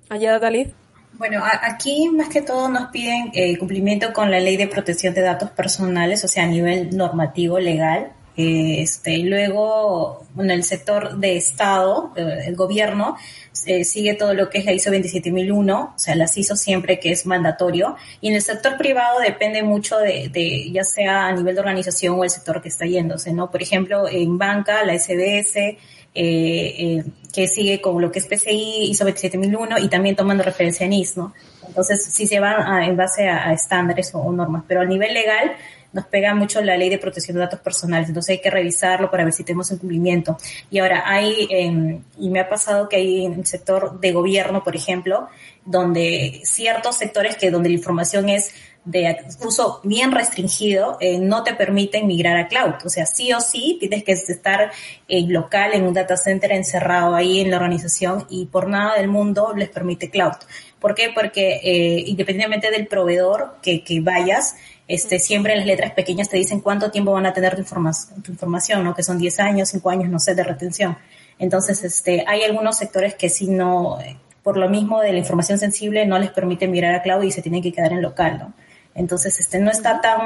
Allá, Dalí. Bueno, aquí más que todo nos piden eh, cumplimiento con la ley de protección de datos personales, o sea, a nivel normativo legal. Este, luego, en el sector de Estado, el gobierno, eh, sigue todo lo que es la ISO 27001, o sea, las ISO siempre que es mandatorio. Y en el sector privado depende mucho de, ya sea a nivel de organización o el sector que está yéndose, ¿no? Por ejemplo, en banca, la SDS, eh, eh, que sigue con lo que es PCI, ISO 27001 y también tomando referencia en IS, ¿no? Entonces, sí se va en base a, a estándares o normas, pero a nivel legal, nos pega mucho la ley de protección de datos personales, entonces hay que revisarlo para ver si tenemos un cumplimiento. Y ahora hay, eh, y me ha pasado que hay en el sector de gobierno, por ejemplo, donde ciertos sectores que donde la información es de uso bien restringido, eh, no te permiten migrar a cloud. O sea, sí o sí tienes que estar eh, local en un data center encerrado ahí en la organización y por nada del mundo les permite cloud. ¿Por qué? Porque eh, independientemente del proveedor que, que vayas, este, siempre en las letras pequeñas te dicen cuánto tiempo van a tener tu, informa tu información, ¿no? Que son 10 años, 5 años, no sé, de retención. Entonces, este, hay algunos sectores que sí no, por lo mismo de la información sensible, no les permite mirar a cloud y se tienen que quedar en local, ¿no? Entonces, este, no está tan,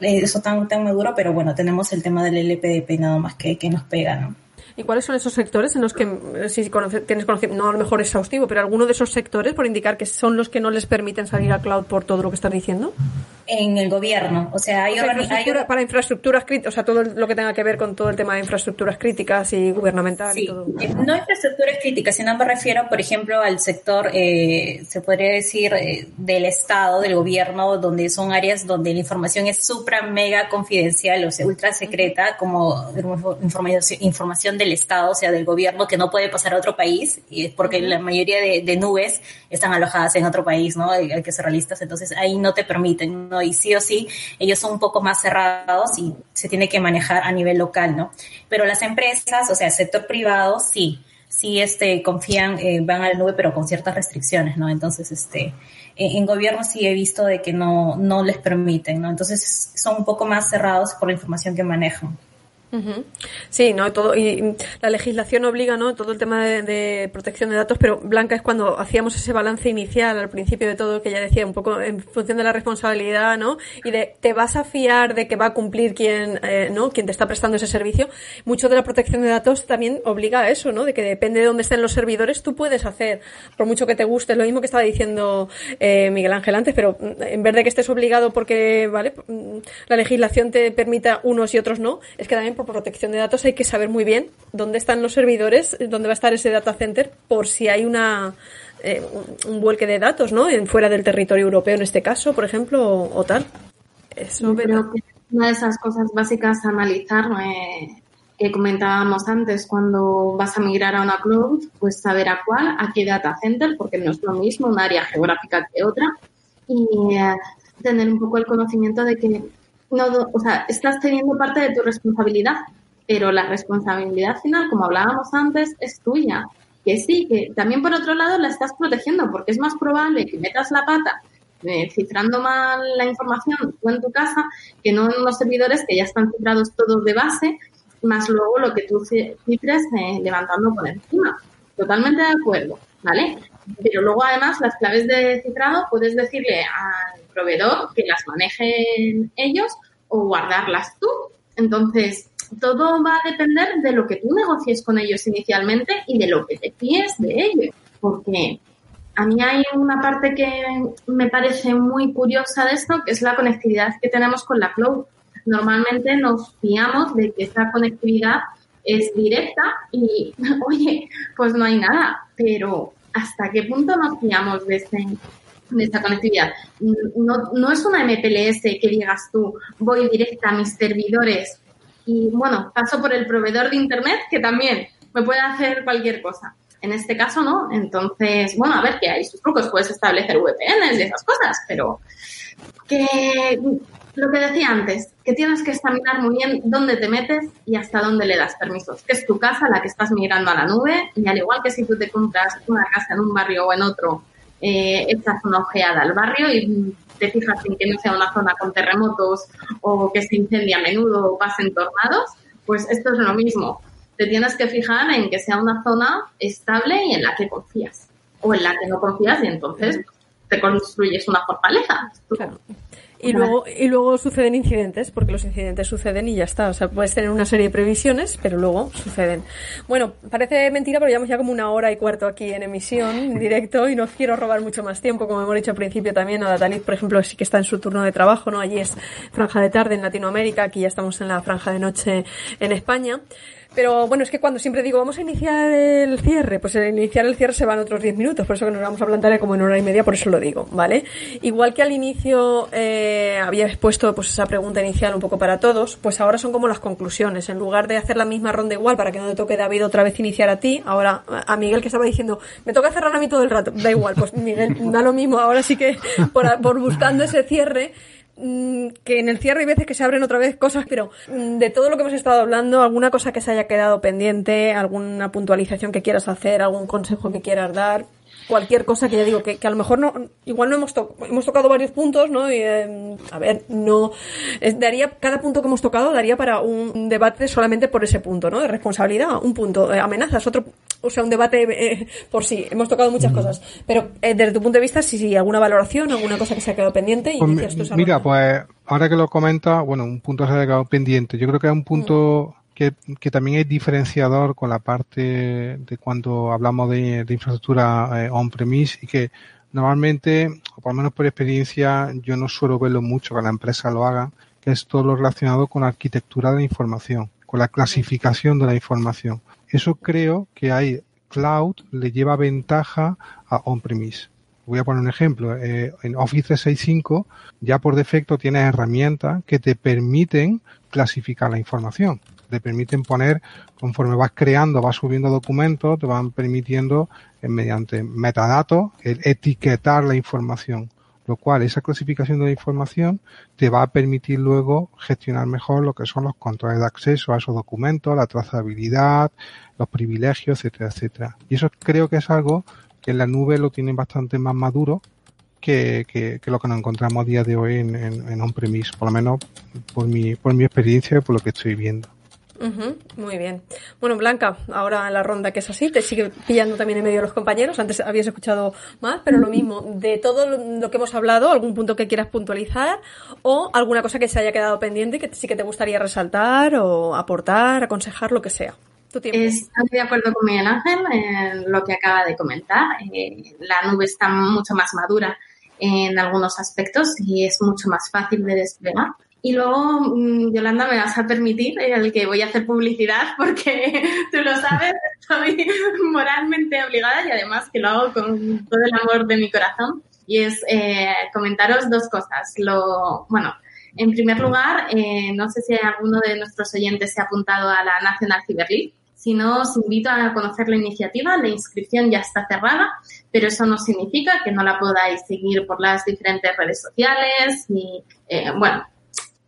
eh, eso tan, tan maduro, pero bueno, tenemos el tema del LPDP nada más que, que nos pega, ¿no? ¿Y cuáles son esos sectores en los que, eh, si conoce, tienes conocimiento, no a lo mejor exhaustivo, pero alguno de esos sectores, por indicar que son los que no les permiten salir a cloud por todo lo que estás diciendo? En el gobierno, o sea, hay, o sea, infraestructura, hay... para infraestructuras críticas, o sea, todo lo que tenga que ver con todo el tema de infraestructuras críticas y gubernamental sí. y todo. No infraestructuras críticas, sino me refiero, por ejemplo, al sector, eh, se podría decir, eh, del Estado, del gobierno, donde son áreas donde la información es supra, mega confidencial, o sea, ultra secreta, como información, información del Estado, o sea, del gobierno, que no puede pasar a otro país, y es porque uh -huh. la mayoría de, de, nubes están alojadas en otro país, ¿no? Hay, hay que ser realistas, entonces ahí no te permiten, ¿no? Y sí o sí, ellos son un poco más cerrados y se tiene que manejar a nivel local, ¿no? Pero las empresas, o sea, el sector privado, sí, sí este, confían, eh, van a la nube, pero con ciertas restricciones, ¿no? Entonces, este, en, en gobierno sí he visto de que no, no les permiten, ¿no? Entonces son un poco más cerrados por la información que manejan. Sí, no todo y la legislación obliga, ¿no? Todo el tema de, protección de datos, pero Blanca es cuando hacíamos ese balance inicial al principio de todo que ya decía un poco en función de la responsabilidad, ¿no? Y de te vas a fiar de que va a cumplir quien, eh, ¿no? Quien te está prestando ese servicio. Mucho de la protección de datos también obliga a eso, ¿no? De que depende de dónde estén los servidores, tú puedes hacer por mucho que te guste, lo mismo que estaba diciendo eh, Miguel Ángel antes, pero en vez de que estés obligado porque, vale, la legislación te permita unos y otros no, es que también por protección de datos hay que saber muy bien dónde están los servidores, dónde va a estar ese data center, por si hay una eh, un vuelque de datos, ¿no? En fuera del territorio europeo en este caso, por ejemplo, o, o tal. Eso que una de esas cosas básicas a analizar eh, que comentábamos antes, cuando vas a migrar a una cloud, pues saber a cuál, a qué data center, porque no es lo mismo un área geográfica que otra, y eh, tener un poco el conocimiento de que no, o sea, estás teniendo parte de tu responsabilidad, pero la responsabilidad final, como hablábamos antes, es tuya. Que sí, que también por otro lado la estás protegiendo, porque es más probable que metas la pata eh, cifrando mal la información tú en tu casa que no en unos servidores que ya están cifrados todos de base, más luego lo que tú cifres eh, levantando por encima. Totalmente de acuerdo, ¿vale? Pero luego además las claves de cifrado puedes decirle al proveedor que las manejen ellos o guardarlas tú. Entonces, todo va a depender de lo que tú negocies con ellos inicialmente y de lo que te fíes de ellos. Porque a mí hay una parte que me parece muy curiosa de esto, que es la conectividad que tenemos con la cloud. Normalmente nos fiamos de que esa conectividad es directa y, *laughs* oye, pues no hay nada, pero ¿hasta qué punto nos fiamos de, este, de esta conectividad? No, no es una MPLS que digas tú, voy directa a mis servidores y, bueno, paso por el proveedor de Internet que también me puede hacer cualquier cosa. En este caso, ¿no? Entonces, bueno, a ver, que hay sus trucos, puedes establecer VPNs y esas cosas, pero que lo que decía antes, que tienes que examinar muy bien dónde te metes y hasta dónde le das permisos. Que es tu casa la que estás migrando a la nube y al igual que si tú te compras una casa en un barrio o en otro, eh, echas una ojeada al barrio y te fijas en que no sea una zona con terremotos o que se incendie a menudo o pasen tornados, pues esto es lo mismo. Te tienes que fijar en que sea una zona estable y en la que confías. O en la que no confías y entonces te construyes una fortaleza. Claro. Y luego, y luego suceden incidentes, porque los incidentes suceden y ya está. O sea, puedes tener una serie de previsiones, pero luego suceden. Bueno, parece mentira, pero llevamos ya como una hora y cuarto aquí en emisión, en directo, y no quiero robar mucho más tiempo, como hemos dicho al principio también. A Datanit, por ejemplo, sí que está en su turno de trabajo, ¿no? Allí es franja de tarde en Latinoamérica, aquí ya estamos en la franja de noche en España. Pero bueno, es que cuando siempre digo vamos a iniciar el cierre, pues al iniciar el cierre se van otros 10 minutos, por eso que nos vamos a plantar como en hora y media, por eso lo digo, ¿vale? Igual que al inicio eh, había expuesto pues esa pregunta inicial un poco para todos, pues ahora son como las conclusiones. En lugar de hacer la misma ronda igual para que no te toque David otra vez iniciar a ti, ahora a Miguel que estaba diciendo, me toca cerrar a mí todo el rato, da igual, pues Miguel da lo mismo, ahora sí que por, por buscando ese cierre que en el cierre hay veces que se abren otra vez cosas, pero mm, de todo lo que hemos estado hablando, alguna cosa que se haya quedado pendiente, alguna puntualización que quieras hacer, algún consejo que quieras dar, cualquier cosa que ya digo que, a lo mejor no igual no hemos hemos tocado varios puntos no y, em, a ver no daría cada punto que hemos tocado daría para un debate solamente por ese punto no de responsabilidad un punto eh, amenazas otro o sea un debate eh, por sí hemos tocado muchas cosas. Pero eh, desde tu punto de vista si sí, alguna valoración alguna cosa que se ha quedado pendiente y pues mira pues ahora que lo comenta bueno un punto se ha quedado pendiente. Yo creo que es un punto mm que, también es diferenciador con la parte de cuando hablamos de, infraestructura eh, on-premise y que normalmente, o por lo menos por experiencia, yo no suelo verlo mucho que la empresa lo haga, que es todo lo relacionado con la arquitectura de la información, con la clasificación de la información. Eso creo que hay cloud le lleva ventaja a on-premise. Voy a poner un ejemplo. Eh, en Office 365 ya por defecto tienes herramientas que te permiten clasificar la información te permiten poner, conforme vas creando, vas subiendo documentos, te van permitiendo eh, mediante metadatos el etiquetar la información. Lo cual, esa clasificación de la información te va a permitir luego gestionar mejor lo que son los controles de acceso a esos documentos, la trazabilidad, los privilegios, etcétera, etcétera. Y eso creo que es algo que en la nube lo tienen bastante más maduro que, que, lo que nos encontramos a día de hoy en, en, en on-premise, por lo menos por mi, por mi experiencia y por lo que estoy viendo muy bien. Bueno, Blanca, ahora la ronda que es así, te sigue pillando también en medio de los compañeros. Antes habías escuchado más, pero lo mismo. De todo lo que hemos hablado, algún punto que quieras puntualizar o alguna cosa que se haya quedado pendiente que sí que te gustaría resaltar o aportar, aconsejar, lo que sea. Estoy de acuerdo con Miguel Ángel en lo que acaba de comentar. Eh, la nube está mucho más madura en algunos aspectos y es mucho más fácil de desplegar. Y luego, mm, Yolanda, me vas a permitir el que voy a hacer publicidad *laughs* porque tú lo sabes, estoy *laughs* moralmente obligada y además que lo hago con todo el amor de mi corazón. Y es eh, comentaros dos cosas. Lo, bueno, en primer lugar, eh, no sé si alguno de nuestros oyentes se ha apuntado a la National Cyber League. Si no, os invito a conocer la iniciativa. La inscripción ya está cerrada, pero eso no significa que no la podáis seguir por las diferentes redes sociales. Y, eh, bueno,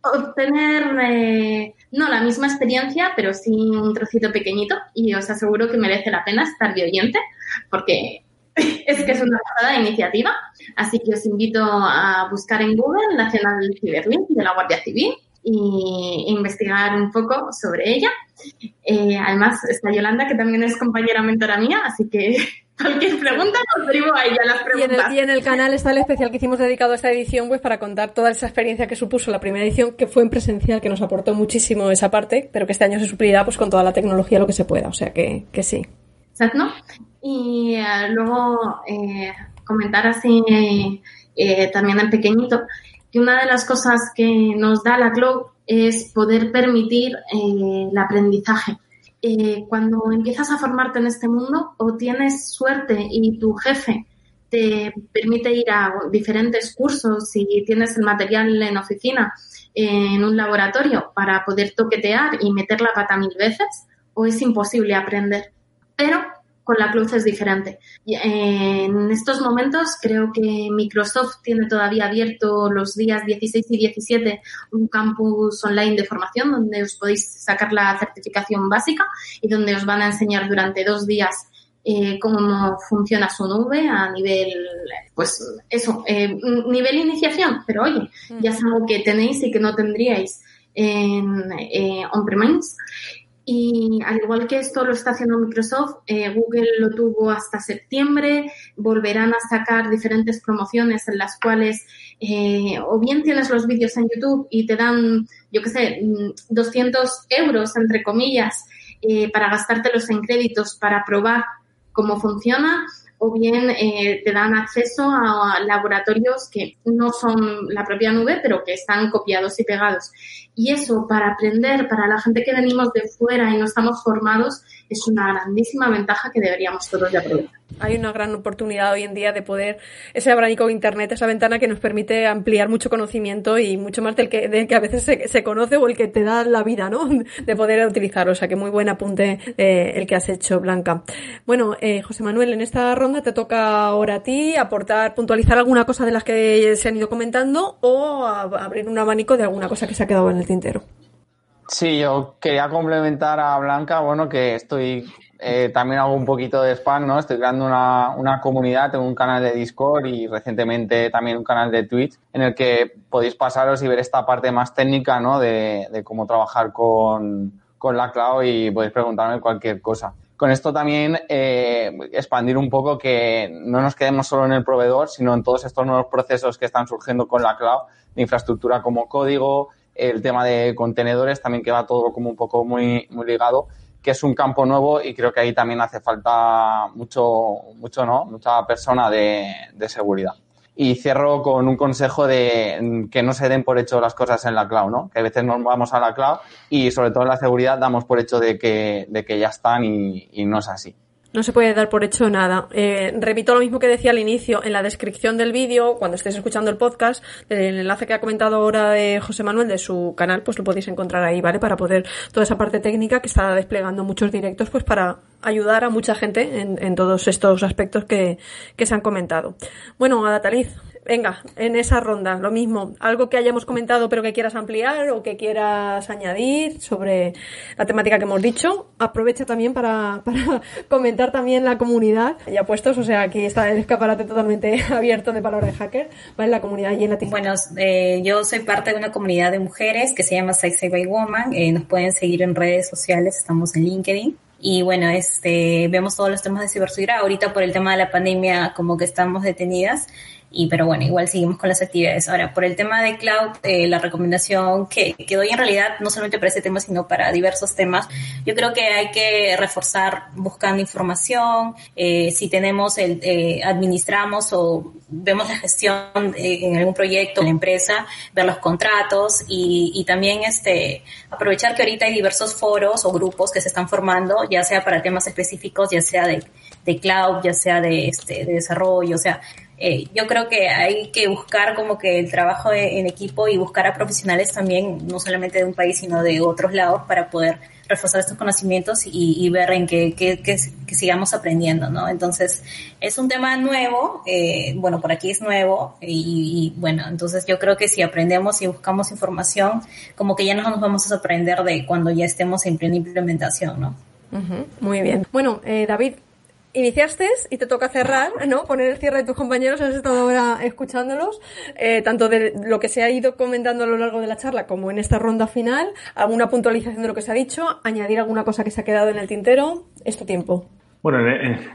obtener eh, no la misma experiencia, pero sí un trocito pequeñito y os aseguro que merece la pena estar de oyente porque *laughs* es que es una pasada iniciativa. Así que os invito a buscar en Google Nacional Ciberlink de la Guardia Civil y investigar un poco sobre ella. Eh, además está Yolanda, que también es compañera mentora mía, así que *laughs* cualquier pregunta nos derivo a ella las preguntas. Y en, el, canal está el especial que hicimos dedicado a esta edición, pues para contar toda esa experiencia que supuso la primera edición, que fue en presencial, que nos aportó muchísimo esa parte, pero que este año se suplirá pues con toda la tecnología lo que se pueda, o sea que, que sí. Exacto. Y eh, luego eh, comentar así eh, también en pequeñito que una de las cosas que nos da la cloud es poder permitir el aprendizaje eh, cuando empiezas a formarte en este mundo o tienes suerte y tu jefe te permite ir a diferentes cursos y tienes el material en oficina, en un laboratorio para poder toquetear y meter la pata mil veces, o es imposible aprender. Pero con la Cruz es diferente. En estos momentos creo que Microsoft tiene todavía abierto los días 16 y 17 un campus online de formación donde os podéis sacar la certificación básica y donde os van a enseñar durante dos días eh, cómo funciona su nube a nivel, pues eso, eh, nivel iniciación, pero oye, ya es algo que tenéis y que no tendríais en eh, on-premise. Y al igual que esto lo está haciendo Microsoft, eh, Google lo tuvo hasta septiembre, volverán a sacar diferentes promociones en las cuales eh, o bien tienes los vídeos en YouTube y te dan, yo qué sé, 200 mm, euros, entre comillas, eh, para gastártelos en créditos para probar cómo funciona, o bien eh, te dan acceso a laboratorios que no son la propia nube, pero que están copiados y pegados. Y eso para aprender, para la gente que venimos de fuera y no estamos formados, es una grandísima ventaja que deberíamos todos de aprovechar hay una gran oportunidad hoy en día de poder, ese abanico de Internet, esa ventana que nos permite ampliar mucho conocimiento y mucho más del que, a veces se, conoce o el que te da la vida, ¿no? *laughs* De poder utilizarlo. O sea que muy buen apunte eh, el que has hecho, Blanca. Bueno, eh, José Manuel, en esta ronda te toca ahora a ti aportar, puntualizar alguna cosa de las que se han ido comentando o abrir un abanico de alguna cosa que se ha quedado en el tintero. Sí, yo quería complementar a Blanca, bueno, que estoy eh, también hago un poquito de spam, ¿no? Estoy creando una, una, comunidad, tengo un canal de Discord y recientemente también un canal de Twitch en el que podéis pasaros y ver esta parte más técnica, ¿no? De, cómo trabajar con, con, la cloud y podéis preguntarme cualquier cosa. Con esto también eh, expandir un poco que no nos quedemos solo en el proveedor, sino en todos estos nuevos procesos que están surgiendo con la cloud, de infraestructura como código, el tema de contenedores también que va todo como un poco muy, muy ligado que es un campo nuevo y creo que ahí también hace falta mucho, mucho ¿no? Mucha persona de, de seguridad. Y cierro con un consejo de que no se den por hecho las cosas en la cloud, ¿no? Que a veces nos vamos a la cloud y sobre todo en la seguridad damos por hecho de que, de que ya están y, y no es así. No se puede dar por hecho nada. Eh, repito lo mismo que decía al inicio. En la descripción del vídeo, cuando estéis escuchando el podcast, el enlace que ha comentado ahora de José Manuel de su canal, pues lo podéis encontrar ahí, ¿vale? Para poder, toda esa parte técnica que está desplegando muchos directos, pues para ayudar a mucha gente en, en todos estos aspectos que, que se han comentado. Bueno, Adataliz, venga, en esa ronda, lo mismo, algo que hayamos comentado pero que quieras ampliar o que quieras añadir sobre la temática que hemos dicho, aprovecha también para, *laughs* para comentar también la comunidad, ya puestos, o sea, aquí está el escaparate totalmente *laughs* abierto de palabra de hacker, ¿vale? La comunidad allí en Latin. Bueno, eh, yo soy parte de una comunidad de mujeres que se llama Sexy by Woman, eh, nos pueden seguir en redes sociales, estamos en LinkedIn. Y bueno, este, vemos todos los temas de ciberseguridad. Ahorita por el tema de la pandemia como que estamos detenidas, y pero bueno, igual seguimos con las actividades. Ahora, por el tema de cloud, eh, la recomendación que, que, doy en realidad, no solamente para ese tema, sino para diversos temas, yo creo que hay que reforzar buscando información, eh, si tenemos el, eh, administramos o vemos la gestión eh, en algún proyecto, en la empresa, ver los contratos y, y también este, aprovechar que ahorita hay diversos foros o grupos que se están formando, ya sea para temas específicos, ya sea de, de cloud, ya sea de, este, de desarrollo, o sea, eh, yo creo que hay que buscar como que el trabajo en equipo y buscar a profesionales también, no solamente de un país, sino de otros lados para poder reforzar estos conocimientos y, ver en qué que, sigamos aprendiendo, ¿no? Entonces, es un tema nuevo, eh, bueno, por aquí es nuevo y, bueno, entonces yo creo que si aprendemos y buscamos información, como que ya no nos vamos a sorprender de cuando ya estemos en plena implementación, ¿no? muy bien. Bueno, eh, David, iniciaste y te toca cerrar, ¿no? Poner el cierre de tus compañeros, has estado ahora escuchándolos, eh, tanto de lo que se ha ido comentando a lo largo de la charla como en esta ronda final, alguna puntualización de lo que se ha dicho, añadir alguna cosa que se ha quedado en el tintero, es tu tiempo. Bueno,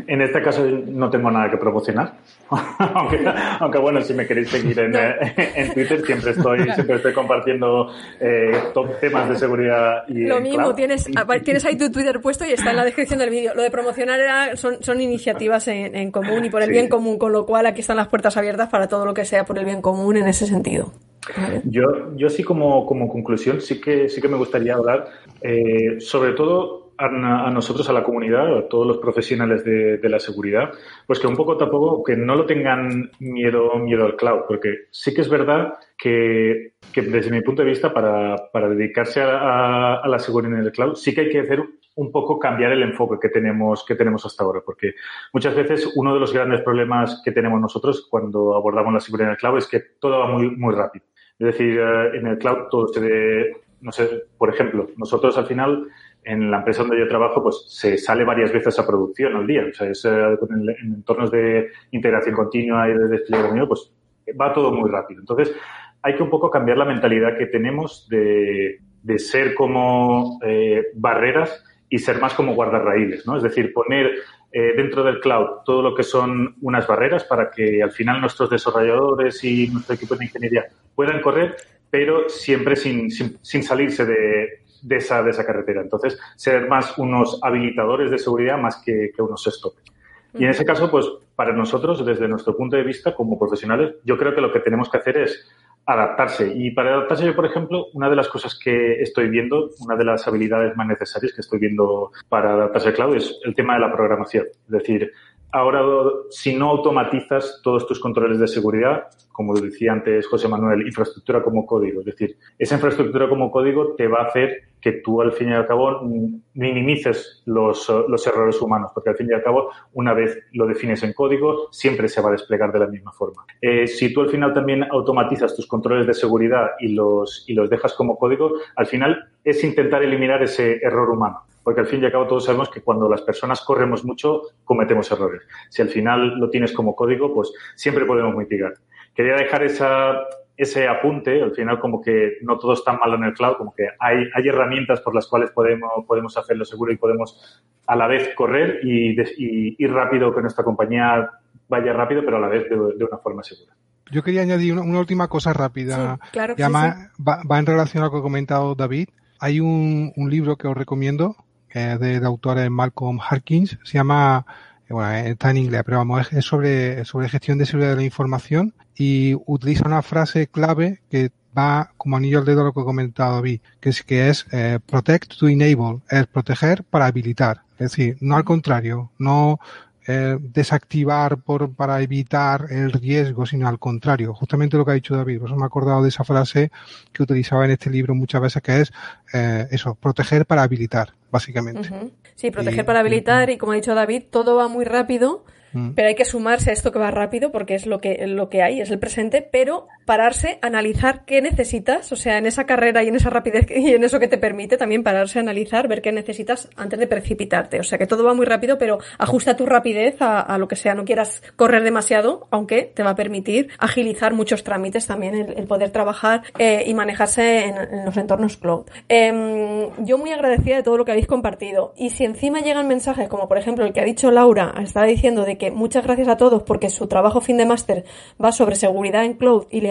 en, este caso no tengo nada que promocionar, *laughs* aunque, bueno, si me queréis seguir en, en Twitter, siempre estoy, siempre estoy compartiendo eh, top temas de seguridad y Lo mismo, tienes, tienes ahí tu Twitter puesto y está en la descripción del vídeo. Lo de promocionar era, son, son iniciativas en, común y por el bien común, con lo cual aquí están las puertas abiertas para todo lo que sea por el bien común en ese sentido. Yo, yo sí como, como conclusión sí que, sí que me gustaría hablar eh, sobre todo a, nosotros, a la comunidad, a todos los profesionales de, la seguridad, pues que un poco tampoco, que no lo tengan miedo, miedo al cloud, porque sí que es verdad que, desde mi punto de vista, para, dedicarse a, la seguridad en el cloud, sí que hay que hacer un poco cambiar el enfoque que tenemos, que tenemos hasta ahora, porque muchas veces uno de los grandes problemas que tenemos nosotros cuando abordamos la seguridad en el cloud es que todo va muy, muy rápido. Es decir, eh, en el cloud todo se ve, no sé, por ejemplo, nosotros al final en la empresa donde yo trabajo, pues se sale varias veces a producción al día. O sea, es, eh, en, entornos de integración continua y de despliegue pues va todo muy rápido. Entonces, hay que un poco cambiar la mentalidad que tenemos de, de ser como eh, barreras y ser más como guardarraíles, ¿no? Es decir, poner eh, dentro del cloud todo lo que son unas barreras para que al final nuestros desarrolladores y nuestro equipo de ingeniería puedan correr, pero siempre sin, sin, salirse de, de, esa, de esa carretera. Entonces, ser más unos habilitadores de seguridad más que, que unos stoppers. Y en ese caso, pues para nosotros, desde nuestro punto de vista como profesionales, yo creo que lo que tenemos que hacer es adaptarse. Y para adaptarse yo, por ejemplo, una de las cosas que estoy viendo, una de las habilidades más necesarias que estoy viendo para adaptarse al cloud es el tema de la programación. Es decir, ahora si no automatizas todos tus controles de seguridad, como decía antes José Manuel, infraestructura como código. Es decir, esa infraestructura como código te va a hacer que tú al fin y al cabo minimices los, los errores humanos, porque al fin y al cabo, una vez lo defines en código, siempre se va a desplegar de la misma forma. Eh, si tú al final también automatizas tus controles de seguridad y los, y los dejas como código, al final es intentar eliminar ese error humano porque al fin y al cabo todos sabemos que cuando las personas corremos mucho cometemos errores. Si al final lo tienes como código, pues siempre podemos mitigar. Quería dejar esa, ese apunte, al final como que no todo está malo en el cloud, como que hay, hay herramientas por las cuales podemos, podemos hacerlo seguro y podemos a la vez correr y, ir rápido, que nuestra compañía vaya rápido, pero a la vez de, una forma segura. Yo quería añadir una, última cosa rápida. claro que va, va, en relación a lo que ha comentado David. Hay un, un libro que os recomiendo que es de, autores Malcolm Harkins, se llama, bueno, está en inglés, pero vamos, es sobre, sobre gestión de seguridad de la información y utiliza una frase clave que va como anillo al dedo a lo que he comentado David, que es que es eh, protect to enable, es proteger para habilitar. Es decir, no al contrario, no eh, desactivar por, para evitar el riesgo, sino al contrario, justamente lo que ha dicho David. Pues me he acordado de esa frase que utilizaba en este libro muchas veces, que es eh, eso, proteger para habilitar, básicamente. Sí, proteger para habilitar y como ha dicho David, todo va muy rápido Mm. Pero hay que sumarse a esto que va rápido porque es lo que, lo que hay, es el presente, pero pararse, analizar qué necesitas, o sea, en esa carrera y en esa rapidez y en eso que te permite también pararse, analizar, ver qué necesitas antes de precipitarte. O sea, que todo va muy rápido, pero ajusta tu rapidez a, lo que sea. No quieras correr demasiado, aunque te va a permitir agilizar muchos trámites también, el, poder trabajar eh, y manejarse en, los entornos cloud. Em, yo muy agradecida de todo lo que habéis compartido. Y si encima llegan mensajes como, por ejemplo, el que ha dicho Laura, estaba diciendo de que muchas gracias a todos porque su trabajo fin de máster va sobre seguridad en cloud y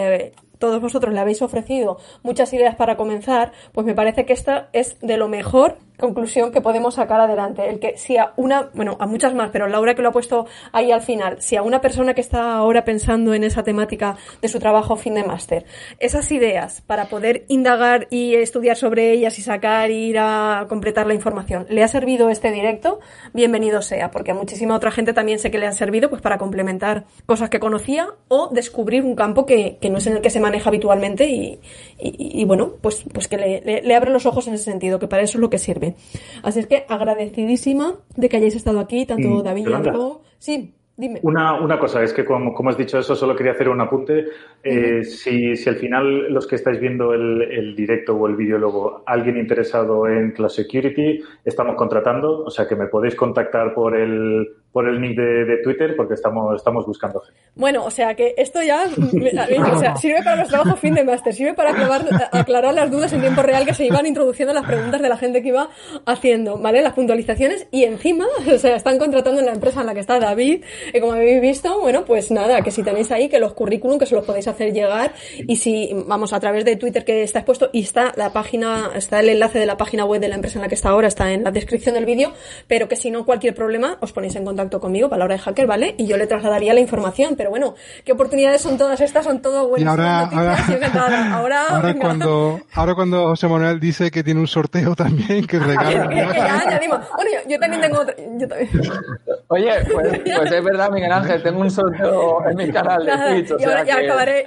todos vosotros le habéis ofrecido muchas ideas para comenzar, pues me parece que esta es de lo mejor conclusión que podemos sacar adelante. El que si a una, bueno, a muchas más, pero Laura que lo ha puesto ahí al final, si a una persona que está ahora pensando en esa temática de su trabajo fin de máster, esas ideas para poder indagar y estudiar sobre ellas y sacar e ir a completar la información, ¿le ha servido este directo? Bienvenido sea, porque a muchísima otra gente también sé que le ha servido pues para complementar cosas que conocía o descubrir un campo que, que no es en el que se maneja habitualmente y, y, bueno, pues, pues que le, abre los ojos en ese sentido, que para eso es lo que sirve. Así es que agradecidísima de que hayáis estado aquí, tanto David y Algo. Sí, Dime. Una, una cosa, es que como, como, has dicho eso, solo quería hacer un apunte. Eh, si, si, al final los que estáis viendo el, el directo o el vídeo luego, alguien interesado en Cloud Security, estamos contratando, o sea que me podéis contactar por el, por el nick de, Twitter porque estamos, estamos buscando Bueno, o sea que esto ya *laughs* sirve para los trabajos fin de máster, sirve para aclarar, las dudas en tiempo real que se iban introduciendo las preguntas de la gente que iba haciendo, ¿vale? Las puntualizaciones y encima, *laughs* o sea, están contratando en la empresa en la que está David y como habéis visto, bueno, pues nada, que si tenéis ahí que los currículum que se los podéis hacer llegar y si, vamos, a través de Twitter que está expuesto y está la página, está el enlace de la página web de la empresa en la que está ahora, está en la descripción del vídeo, pero que si no cualquier problema os ponéis en contacto conmigo, palabra de hacker, ¿vale? Y yo le trasladaría la información, pero bueno, ¿qué oportunidades son todas estas? Son todo buenas. Y ahora, *laughs* ahora, ahora, cuando, ahora cuando José Manuel dice que tiene un sorteo también, que *laughs* regala. Bueno, yo, también tengo otro. Yo también. Oye, pues, pues, es verdad, Miguel Ángel, tengo un sorteo en mi canal de Twitch. y, ahora, acabaré,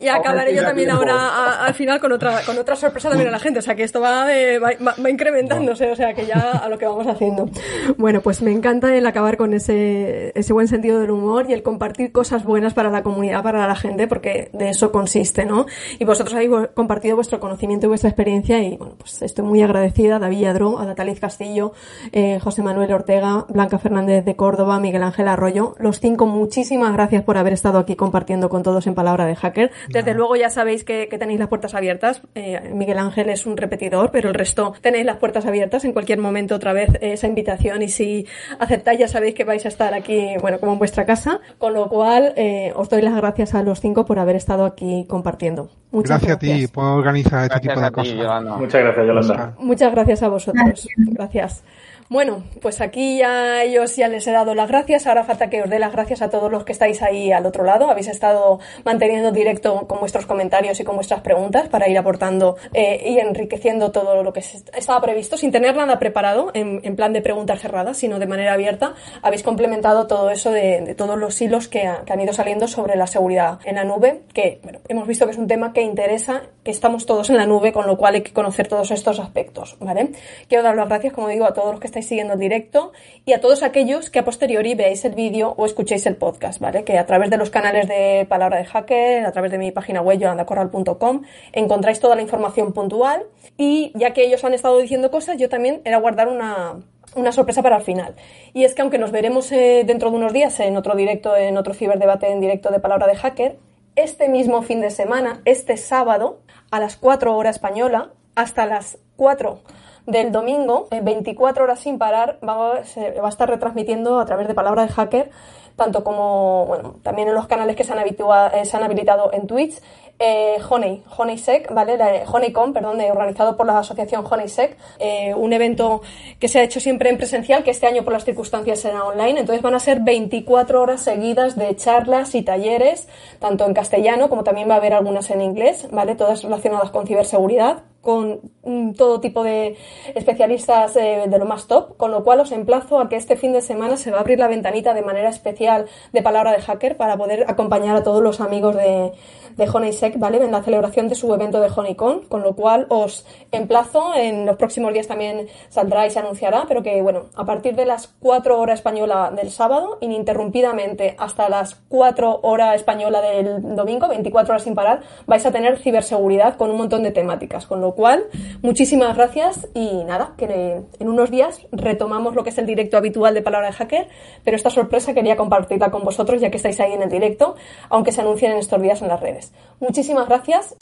y acabaré yo también ahora al final con otra, con otra sorpresa también a la gente. O sea que esto va, va, va, incrementándose, o sea que ya a lo que vamos haciendo. Bueno, pues me encanta el acabar con con ese, ese buen sentido del humor y el compartir cosas buenas para la comunidad, para la gente, porque de eso consiste, ¿no? Y vosotros habéis compartido vuestro conocimiento y vuestra experiencia y, bueno, pues estoy muy agradecida a David Adro, a Nataliz Castillo, eh, José Manuel Ortega, Blanca Fernández de Córdoba, Miguel Ángel Arroyo. Los cinco, muchísimas gracias por haber estado aquí compartiendo con todos en Palabra de Hacker. Desde luego ya sabéis que, tenéis las puertas abiertas. Eh, Miguel Ángel es un repetidor, pero el resto tenéis las puertas abiertas en cualquier momento otra vez esa invitación y si aceptáis ya sabéis que vais a estar aquí, bueno, como en vuestra casa. Con lo cual eh, os doy las gracias a los cinco por haber estado aquí compartiendo. Muchas gracias, a ti por organizar este tipo de cosas. Muchas gracias, Yolanda. Muchas gracias a vosotros. Gracias. Bueno, pues aquí ya ellos ya les he dado las gracias. Ahora falta que os dé las gracias a todos los que estáis ahí al otro lado. Habéis estado manteniendo directo con vuestros comentarios y con vuestras preguntas para ir aportando eh, y enriqueciendo todo lo que estaba previsto, sin tener nada preparado en, plan de preguntas cerradas, sino de manera abierta. Habéis complementado todo eso de, todos los hilos que, han ido saliendo sobre la seguridad en la nube, que hemos visto que es un tema que interesa, que estamos todos en la nube, con lo cual hay que conocer todos estos aspectos. ¿vale? Quiero dar las gracias, como digo, a todos los que estáis siguiendo el directo y a todos aquellos que a posteriori veáis el vídeo o escuchéis el podcast, ¿vale? Que a través de los canales de Palabra de Hacker, a través de mi página web yolandacorral.com encontráis toda la información puntual y ya que ellos han estado diciendo cosas, yo también era guardar una, una sorpresa para el final. Y es que aunque nos veremos eh, dentro de unos días en otro directo, en otro ciberdebate en directo de Palabra de Hacker, este mismo fin de semana, este sábado, a las 4 horas española, hasta las 4 del domingo, 24 horas sin parar, va, a estar retransmitiendo a través de Palabra de Hacker, tanto como, bueno, también en los canales que se han, eh, habilitado en Twitch, eh, Honey, HoneySec, ¿vale? Honeycom, perdón, organizado por la asociación HoneySec, eh, un evento que se ha hecho siempre en presencial, que este año por las circunstancias será online, entonces van a ser 24 horas seguidas de charlas y talleres, tanto en castellano como también va a haber algunas en inglés, ¿vale? Todas relacionadas con ciberseguridad, con mm, todo tipo de especialistas eh, de lo más top, con lo cual os emplazo a que este fin de semana se va a abrir la ventanita de manera especial de palabra de hacker para poder acompañar a todos los amigos de, de HoneySec, ¿vale? En la celebración de su evento de HoneyCon, con lo cual os emplazo, en los próximos días también saldrá y se anunciará, pero que bueno, a partir de las 4 horas española del sábado, ininterrumpidamente hasta las 4 horas española del domingo, 24 horas sin parar, vais a tener ciberseguridad con un montón de temáticas, con lo cual, muchísimas gracias y nada, que en unos días retomamos lo que es el directo habitual de Palabra de Hacker, pero esta sorpresa quería compartirla con vosotros ya que estáis ahí en el directo, aunque se anuncien en estos días en las redes. Muchísimas gracias.